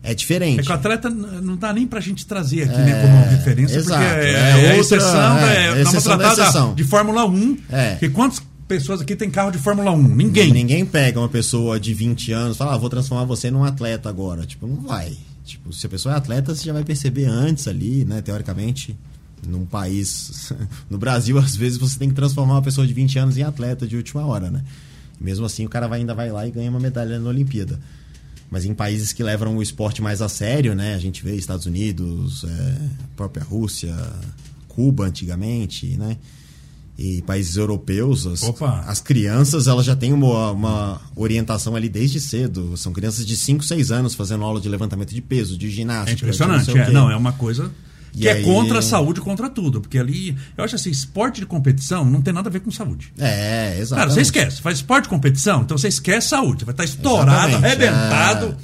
É É diferente. que o atleta não dá nem pra gente trazer aqui, né, como referência, exato. porque é, É é outra- exceção, é, da- é é, exceção da tratada de Fórmula 1. É. Porque quantas pessoas aqui tem carro de Fórmula 1? Ninguém. Ninguém pega uma pessoa de 20 anos e fala, ah, vou transformar você num atleta agora. Tipo, não vai. Tipo, se a pessoa é atleta, você já vai perceber antes ali, né? Teoricamente, num país. No Brasil, às vezes, você tem que transformar uma pessoa de 20 anos em atleta de última hora, né? E mesmo assim, o cara vai, ainda vai lá e ganha uma medalha na Olimpíada. Mas em países que levam o esporte mais a sério, né? A gente vê Estados Unidos, é, própria Rússia, Cuba antigamente, né? E países europeus, as, as crianças elas já têm uma, uma orientação ali desde cedo. São crianças de 5, 6 anos fazendo aula de levantamento de peso, de ginástica. É impressionante. é, não, é uma coisa que é aí- contra a saúde, contra tudo. Porque ali, eu acho assim, esporte de competição não tem nada a ver com saúde. É, exato. Cara, você esquece. Faz esporte de competição, então você esquece saúde. Você vai estar estourado, Exatamente, arrebentado,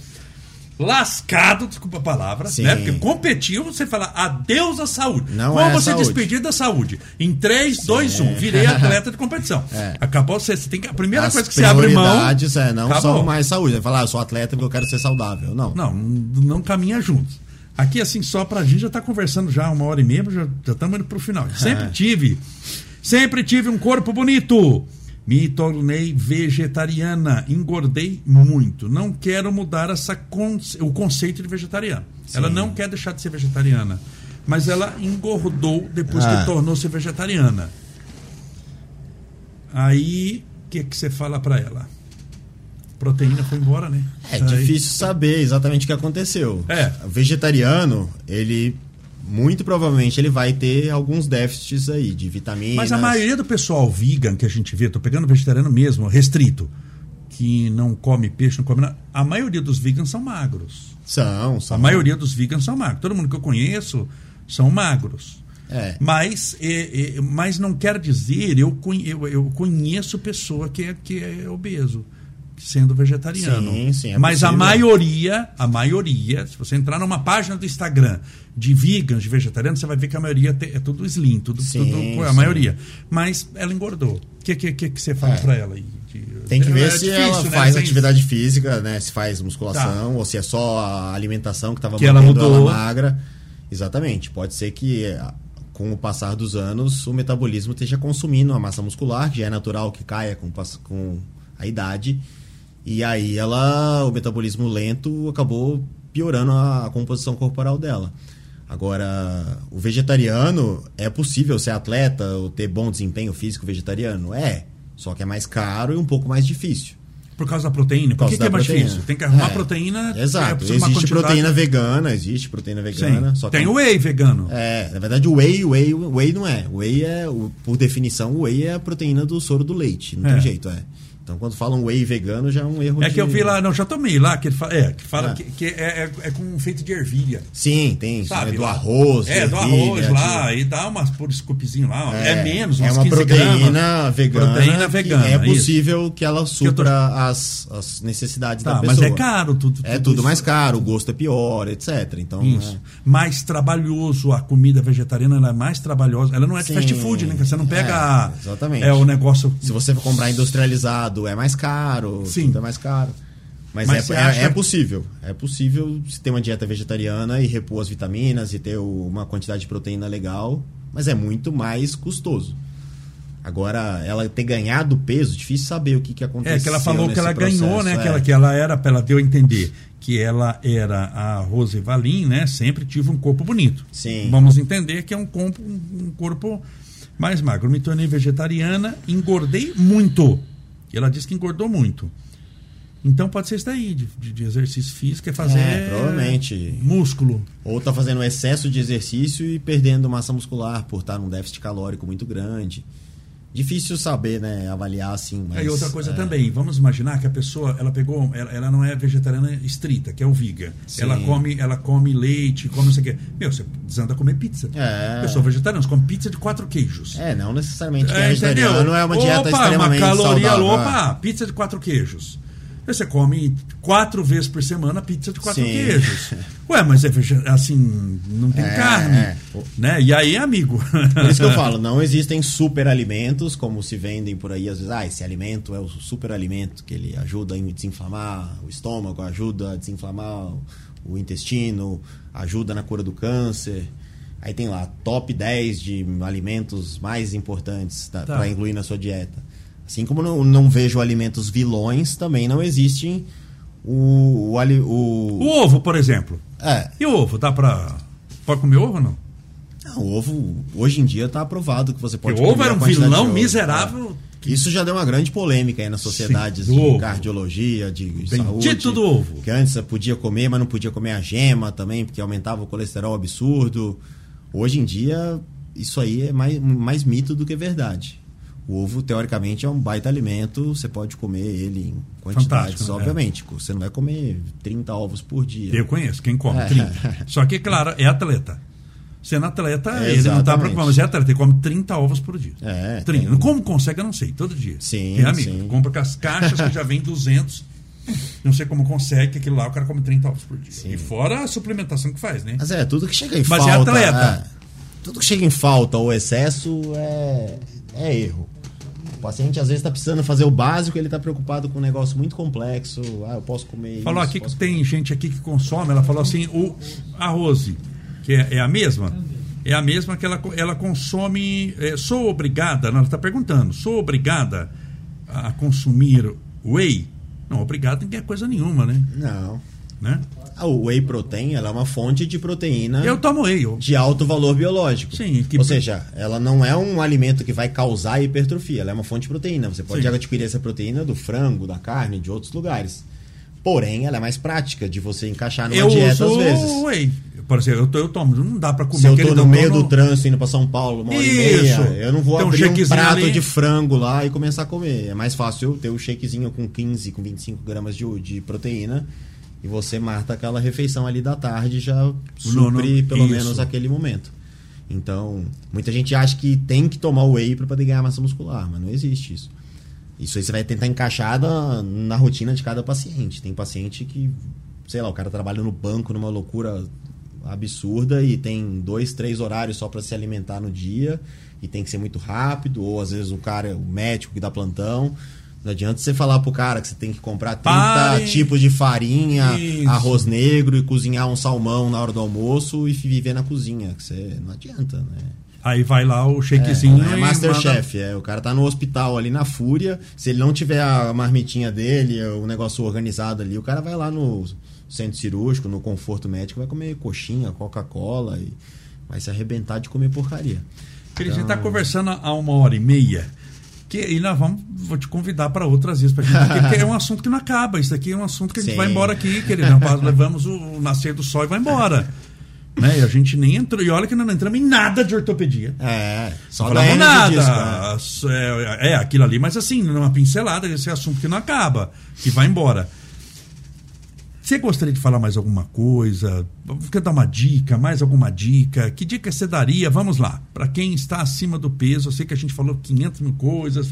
lascado, desculpa a palavra, Sim. né? Porque competiu, você fala adeus à saúde. Não Como é você saúde. despedir da saúde? Em 3, 2, 1, virei atleta de competição. É. Acabou, você, você tem que. A primeira As coisa que você abre mão. é não acabou. só mais saúde. Vai falar, ah, eu sou atleta porque eu quero ser saudável. Não. Não, não caminha juntos. Aqui, assim, só pra gente já tá conversando já uma hora e meia, já já estamos indo pro final. Sempre É. tive. Sempre tive um corpo bonito. Me tornei vegetariana, engordei muito. Não quero mudar essa con- o conceito de vegetariano. Ela não quer deixar de ser vegetariana. Mas ela engordou depois Ah. que tornou-se vegetariana. Aí, o que, que você fala pra ela? Proteína foi embora, né? É Aí- difícil saber exatamente o que aconteceu. É. O vegetariano, ele muito provavelmente ele vai ter alguns déficits aí de vitaminas. Mas a maioria do pessoal vegan que a gente vê, tô pegando vegetariano mesmo, restrito, que não come peixe, não come nada, a maioria dos vegans são magros. são, são. A maioria dos vegans são magros. Todo mundo que eu conheço são magros. É. Mas, é, é, mas não quer dizer, eu, eu, eu conheço pessoa que é, que é obeso, sendo vegetariano. Sim, sim, é mas a maioria, a maioria, se você entrar numa página do Instagram de vegans, de vegetarianos, você vai ver que a maioria é tudo slim, tudo, Sim, tudo a sim. maioria. Mas ela engordou. O que, que, que, você fala É. pra ela? aí? Tem que é ver se difícil, ela né? faz Sem- atividade física, né? Se faz musculação, Tá. ou se é só a alimentação que estava Que ela mantendo mudou. magra. Exatamente. Pode ser que eh, com o passar dos anos o metabolismo esteja consumindo a massa muscular, que já é natural que caia com, com a idade. E aí ela, o metabolismo lento acabou piorando a, a composição corporal dela. Agora, o vegetariano é possível ser atleta ou ter bom desempenho físico vegetariano? É. Só que é mais caro e um pouco mais difícil. Por causa da proteína. Por, Por que, que é mais proteína. difícil? Tem que arrumar É. proteína. é, Exato. uma Existe quantidade- proteína vegana, existe proteína vegana. Sim. Só Tem o whey vegano. É, na verdade o whey, o whey, whey não é. O whey é, por definição, o whey é a proteína do soro do leite. Não É. tem jeito, é. Então quando falam whey vegano já é um erro É de- que eu vi lá, não, já tomei lá, que ele fala, é, que, fala Ah. que, que é, é, é com feito de ervilha. Sim, tem. Sabe? do lá. arroz. É, do ervilha, arroz de- lá, e dá umas por scoopzinho lá. É, menos, uns É uma 15 proteína gramas. vegana. Proteína que vegana, É isso. possível que ela eu tô- supra as, as necessidades Tá, da mas pessoa. é caro tudo. É tudo isso. mais caro, o gosto é pior, etc. Então, Isso. é. Mais trabalhoso a comida vegetariana, ela é mais trabalhosa. Ela não é de Sim. fast food, né? Você não pega É, exatamente. é o negócio. se você for comprar industrializado, é mais caro, Sim. tudo é mais caro. Mas, Mas é, é- acha- é possível. É possível se ter uma dieta vegetariana e repor as vitaminas e ter uma quantidade de proteína legal, mas é muito mais custoso. Agora, ela ter ganhado peso, difícil saber o que, que aconteceu. É, que ela falou que ela ganhou, processo, né? é. Que, ela, que ela era, ela deu a entender que ela era a Rose Valim, né? Sempre tive um corpo bonito. Sim. Vamos entender que é um corpo, um corpo mais magro. Me tornei vegetariana, engordei muito. E ela disse que engordou muito. Então pode ser isso daí, de, de- exercício físico, é fazer É, provavelmente. músculo. Ou tá fazendo excesso de exercício e perdendo massa muscular por estar num déficit calórico muito grande. Difícil saber, né? Avaliar assim. Mas, Aí outra coisa é, também, vamos imaginar que a pessoa, ela pegou, ela, ela não é vegetariana estrita, que é o viga. Sim. Ela come, ela come leite, come não sei o quê. Meu, você desanda a comer pizza. É. Pessoa vegetariana, você come pizza de quatro queijos. É, não necessariamente É, é vegetariano é uma dieta Opa, extremamente uma caloria, saudável. opa, pizza de quatro queijos. Você come quatro vezes por semana pizza de quatro Sim. queijos. Ué, mas é assim, não tem É, carne. é. Né? E aí, amigo? Por isso que eu falo, não existem superalimentos como se vendem por aí às vezes. Ah, esse alimento é o superalimento que ele ajuda a desinflamar o estômago, ajuda a desinflamar o- o intestino, ajuda na cura do câncer. Aí tem lá top 10 de alimentos mais importantes Tá. para incluir na sua dieta. Assim como não, não vejo alimentos vilões, também não existem o, o, ali- o- o ovo, por exemplo. é, E o ovo, dá pra. Pode comer ovo ou não? Não, o ovo, hoje em dia está aprovado que você pode Porque o ovo comer era um vilão miserável. É. Isso já deu uma grande polêmica aí nas sociedades Sim, de ovo. cardiologia, de Bendito saúde. do ovo. Que antes você podia comer, mas não podia comer a gema também, porque aumentava o colesterol absurdo. Hoje em dia, isso aí é mais, mais mito do que verdade. O ovo, teoricamente, é um baita alimento, você pode comer ele em quantidades, Fantástico, né? obviamente. Você não vai comer 30 ovos por dia. Eu conheço, quem come, É. 30. Só que, claro, é atleta. Sendo atleta, É, ele não tá exatamente. preocupado, mas é atleta, ele come 30 ovos por dia. É, 30. tem- Como consegue, eu não sei, todo dia. Sim, Tem amigo, sim. compra com as caixas que já vem 200. Não sei como consegue, que aquilo lá o cara come 30 ovos por dia. Sim. E fora a suplementação que faz, né? Mas é, tudo que chega em Mas é falta. atleta. é, tudo que chega em falta ou excesso é, é erro. O paciente às vezes está precisando fazer o básico, ele está preocupado com um negócio muito complexo. Ah, eu posso comer Falou isso, aqui que tem gente aqui que consome, ela falou assim, o, a Rose, que é, é a mesma, é a mesma que ela, ela consome, é, sou obrigada, ela está perguntando, sou obrigada a consumir whey? Não, obrigado não é coisa nenhuma, né? Não. né? A whey protein ela é uma fonte de proteína Eu tomo whey. Eu... de alto valor biológico. Sim, que- Ou seja, ela não é um alimento que vai causar hipertrofia, ela é uma fonte de proteína. Você pode Sim. adquirir essa proteína do frango, da carne, de outros lugares. Porém, ela é mais prática de você encaixar numa Eu dieta uso às vezes. whey. Por exemplo, eu, to- eu tomo, não dá pra comer Se eu tô no meio do trânsito indo pra São Paulo, uma hora e meia, Isso. eu não vou Tem um abrir um shakezinho prato ali. de frango lá e começar a comer. É mais fácil eu ter o shakezinho com 15, com 25 gramas de, de proteína e você mata aquela refeição ali da tarde e já supre pelo isso. menos aquele momento. Então, muita gente acha que tem que tomar whey para poder ganhar massa muscular, mas não existe isso. Isso aí você vai tentar encaixar na, na rotina de cada paciente. Tem paciente que, sei lá, o cara trabalha no banco numa loucura absurda e tem dois, três horários só para se alimentar no dia e tem que ser muito rápido, ou às vezes o cara, o médico que dá plantão. Não adianta você falar pro cara que você tem que comprar 30 Pare. tipos de farinha, Isso. arroz negro e cozinhar um salmão na hora do almoço e viver na cozinha. Que você não adianta, né? Aí vai lá o shakezinho. É, é Masterchef, é. O cara tá no hospital ali na fúria. Se ele não tiver a marmitinha dele, o negócio organizado ali, o cara vai lá no centro cirúrgico, no conforto médico, vai comer coxinha, Coca-Cola e vai se arrebentar de comer porcaria. Cris, a gente Então- está conversando há uma hora e meia. Que, e nós vamos, vou te convidar para outras vezes, pra gente, porque, é um assunto que não acaba. Isso aqui é um assunto que a gente Sim. vai embora aqui, querido. Nós levamos o, o nascer do sol e vai embora. né? E a gente nem entrou. E olha que nós não entramos em nada de ortopedia. É, só Não nada. disco, né? É, é aquilo ali, mas assim, numa pincelada, esse é assunto que não acaba, que vai embora. Você gostaria de falar mais alguma coisa? Quer dar uma dica, mais alguma dica? Que dica você daria? Vamos lá. Para quem está acima do peso, eu sei que a gente falou 500 mil coisas,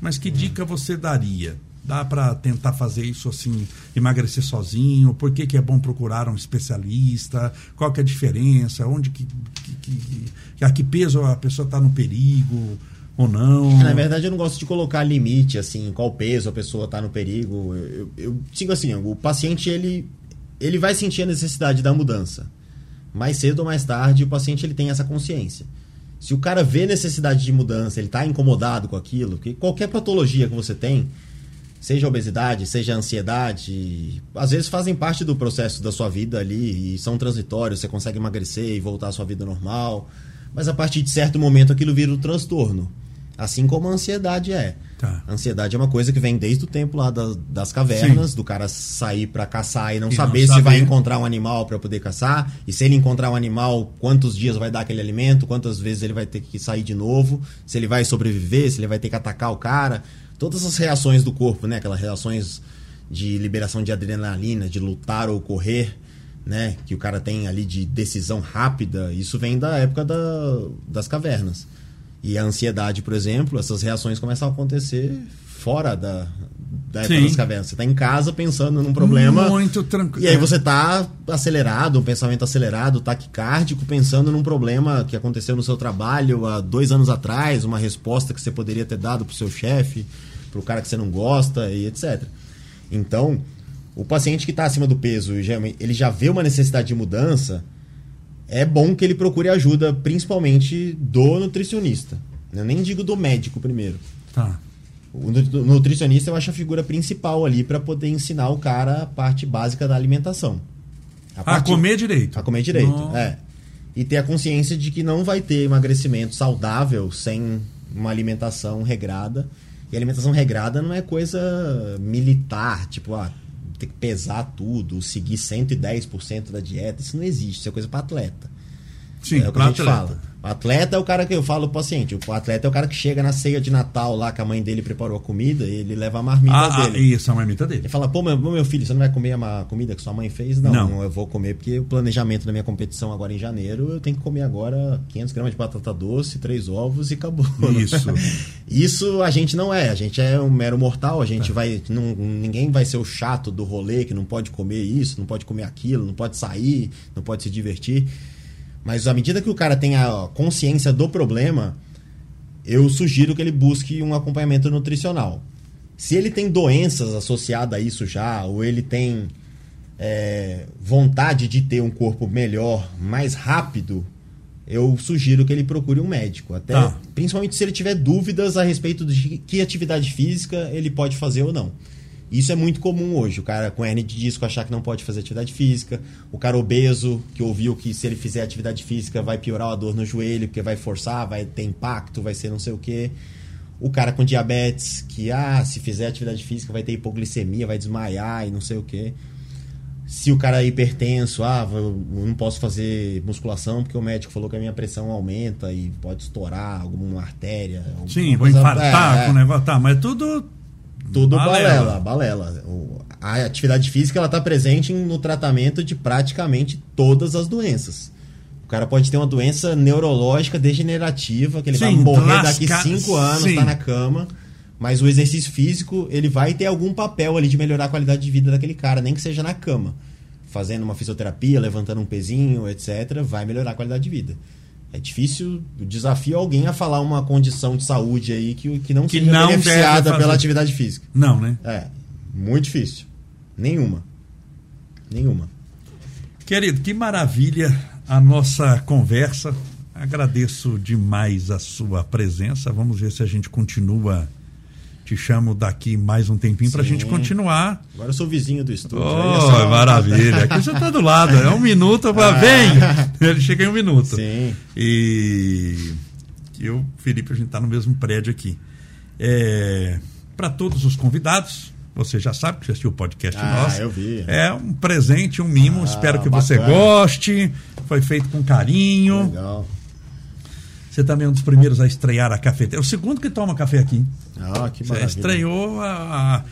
mas que dica você daria? Dá para tentar fazer isso assim, emagrecer sozinho? Por que, que é bom procurar um especialista? Qual que é a diferença? Onde que, que, que- a que peso a pessoa está no perigo ou não? Na verdade, eu não gosto de colocar limite, assim, qual peso a pessoa está no perigo. Eu, eu, assim, o paciente, ele, ele vai sentir a necessidade da mudança. Mais cedo ou mais tarde, o paciente ele tem essa consciência. Se o cara vê necessidade de mudança, ele está incomodado com aquilo, porque qualquer patologia que você tem, seja obesidade, seja ansiedade, às vezes fazem parte do processo da sua vida ali e são transitórios, você consegue emagrecer e voltar à sua vida normal, mas a partir de certo momento aquilo vira um transtorno. Assim como a ansiedade é. Tá. A ansiedade é uma coisa que vem desde o tempo lá das, das cavernas, do cara sair pra caçar e não E não saber se saber. vai encontrar um animal para poder caçar, e se ele encontrar um animal, quantos dias vai dar aquele alimento, quantas vezes ele vai ter que sair de novo, se ele vai sobreviver, se ele vai ter que atacar o cara. Todas as reações do corpo, né? Aquelas reações de liberação de adrenalina, de lutar ou correr, né? Que o cara tem ali de decisão rápida, isso vem da época da, das cavernas. E a ansiedade, por exemplo, essas reações começam a acontecer fora da, da época Sim. das cavernas. Você tá em casa pensando num problema. Muito tranquilo. E aí você tá acelerado, um pensamento acelerado, taquicárdico, pensando num problema que aconteceu no seu trabalho há dois anos atrás, uma resposta que você poderia ter dado pro seu chefe, pro cara que você não gosta e etc. Então, o paciente que está acima do peso, ele já vê uma necessidade de mudança, é bom que ele procure ajuda, principalmente do nutricionista. Eu nem digo do médico primeiro. Tá. O nutri- nutricionista eu acho a figura principal ali para poder ensinar o cara a parte básica da alimentação. A A parte- comer direito. a comer direito, Não. é. E ter a consciência de que não vai ter emagrecimento saudável sem uma alimentação regrada. E alimentação regrada não é coisa militar, tipo, ah, ter que pesar tudo, seguir 110% da dieta. Isso não existe, isso é coisa para atleta. Sim, é o que a gente atleta. fala. O atleta é o cara que eu falo pro paciente. O atleta é o cara que chega na ceia de Natal lá que a mãe dele preparou a comida e ele leva a marmita Ah, ah, dele. isso, a marmita dele. Ele fala, pô, meu, meu filho, você não vai comer a comida que sua mãe fez? Não, Não. eu vou comer porque o planejamento da minha competição agora em janeiro, eu tenho que comer agora 500 gramas de batata doce, três ovos e acabou. Isso. Isso a gente não é, a gente é um mero mortal, a gente vai, não, ninguém vai ser o chato do rolê que não pode comer isso, não pode comer aquilo, não pode sair, não pode se divertir. Mas à medida que o cara tem a consciência do problema, eu sugiro que ele busque um acompanhamento nutricional. Se ele tem doenças associadas a isso já, ou ele tem é, vontade de ter um corpo melhor, mais rápido, eu sugiro que ele procure um médico. Até, Tá. Principalmente se ele tiver dúvidas a respeito de que atividade física ele pode fazer ou não. Isso é muito comum hoje. O cara com hernia de disco achar que não pode fazer atividade física. O cara obeso, que ouviu que se ele fizer atividade física vai piorar a dor no joelho, porque vai forçar, vai ter impacto, vai ser não sei o quê. O cara com diabetes, que ah, se fizer atividade física vai ter hipoglicemia, vai desmaiar e não sei o quê. Se o cara é hipertenso, ah, eu não posso fazer musculação porque o médico falou que a minha pressão aumenta e pode estourar alguma artéria. Sim, vou infartar é, negócio. Tá, mas tudo tudo balela, balela. A atividade física ela está presente no tratamento de praticamente todas as doenças. O cara pode ter uma doença neurológica degenerativa, que ele sim, vai morrer daqui cinco anos, está na cama. Mas o exercício físico, ele vai ter algum papel ali de melhorar a qualidade de vida daquele cara, nem que seja na cama. Fazendo uma fisioterapia, levantando um pezinho, etc., vai melhorar a qualidade de vida. É difícil, desafio alguém a falar uma condição de saúde aí que, que não que seja não beneficiada pela atividade física. Não, né? É, muito difícil. Nenhuma. Nenhuma. Querido, que maravilha a nossa conversa. Agradeço demais a sua presença. Vamos ver se a gente continua te chamo daqui mais um tempinho para a gente continuar. Agora eu sou vizinho do estúdio. Oh, é maravilha. Aqui você está do lado. É um minuto para. Ah. Vem! Ele chega em um minuto. Sim. E eu, Felipe, a gente está no mesmo prédio aqui. É... Para todos os convidados, você já sabe que já assistiu o podcast ah, nosso. eu vi. É um presente, um mimo. Ah, Espero que bacana. você goste. Foi feito com carinho. Legal. Você também é um dos primeiros a estrear a cafeteira. É o segundo que toma café aqui. Ah, que maravilha. Você estreou a,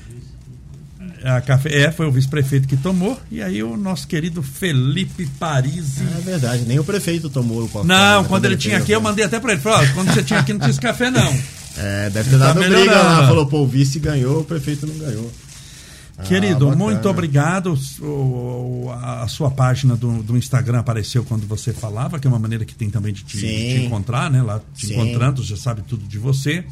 a, a café. É, foi o vice-prefeito que tomou. E aí o nosso querido Felipe Parisi. É verdade, nem o prefeito tomou o café. Não, quando, quando ele, ele tinha aqui, eu mandei até para ele. Falei, quando você tinha aqui, não tinha esse café, não. É, deve ter dado tá briga lá. Falou, pô, o vice ganhou, o prefeito não ganhou. Querido, ah, muito obrigado. O, a sua página do, do, Instagram apareceu quando você falava, que é uma maneira que tem também de te, de te encontrar, né? Lá te Sim. encontrando, já sabe tudo de você.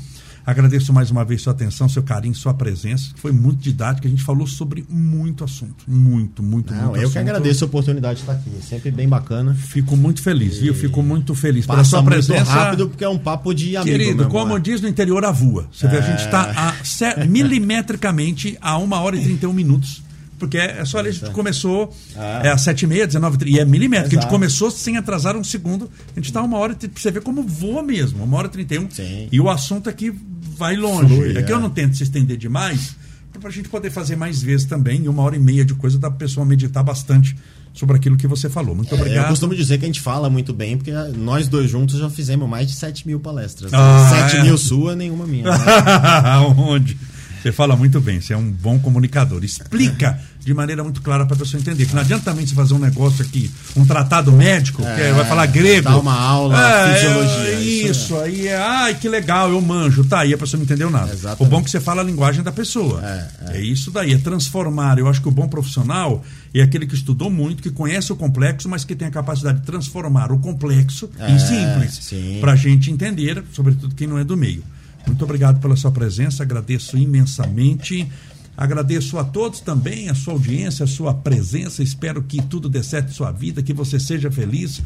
Agradeço mais uma vez sua atenção, seu carinho, sua presença. Foi muito didático. A gente falou sobre muito assunto. Muito, muito, Não, muito eu assunto. que agradeço a oportunidade de estar aqui. Sempre bem bacana. Fico muito feliz, e... viu? Fico muito feliz pela sua presença. rápido, porque é um papo de amigo. Querido, como diz no interior, a voa. Você é... vê, a gente está é. milimetricamente a uma hora e 31 minutos porque é só ali, a gente começou ah. é, às 7h30, 19 e é milimétrico. A gente começou sem atrasar um segundo. A gente está uma hora, pra você ver como voa mesmo, uma hora e 31. Sim. E o assunto aqui vai longe. Flui, é que eu não tento se estender demais, para a gente poder fazer mais vezes também. E uma hora e meia de coisa dá para a pessoa meditar bastante sobre aquilo que você falou. Muito obrigado. É, eu costumo dizer que a gente fala muito bem, porque nós dois juntos já fizemos mais de 7 mil palestras. Ah, 7 é? mil sua, nenhuma minha. Né? Onde? Você fala muito bem, você é um bom comunicador. Explica de maneira muito clara para a pessoa entender. Que não adianta também você fazer um negócio aqui, um tratado médico, é, que vai falar grego. Dá uma aula, é, fisiologia. É, isso, é. aí é, ai, que legal, eu manjo. Tá, aí a pessoa não entendeu nada. Exatamente. O bom é que você fala a linguagem da pessoa. É, é. é isso daí, é transformar. Eu acho que o bom profissional é aquele que estudou muito, que conhece o complexo, mas que tem a capacidade de transformar o complexo em simples. Para a gente entender, sobretudo quem não é do meio. Muito obrigado pela sua presença, agradeço imensamente. Agradeço a todos também, a sua audiência, a sua presença. Espero que tudo dê certo em sua vida, que você seja feliz.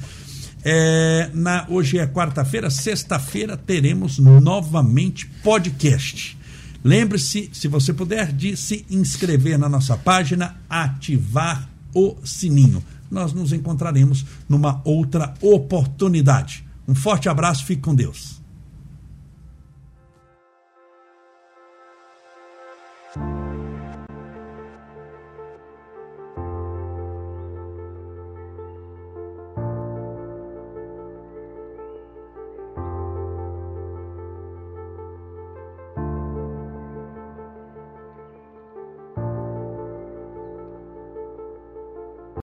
É, na, hoje é quarta-feira, sexta-feira teremos novamente podcast. Lembre-se, se você puder, de se inscrever na nossa página, ativar o sininho. Nós nos encontraremos numa outra oportunidade. Um forte abraço, fique com Deus.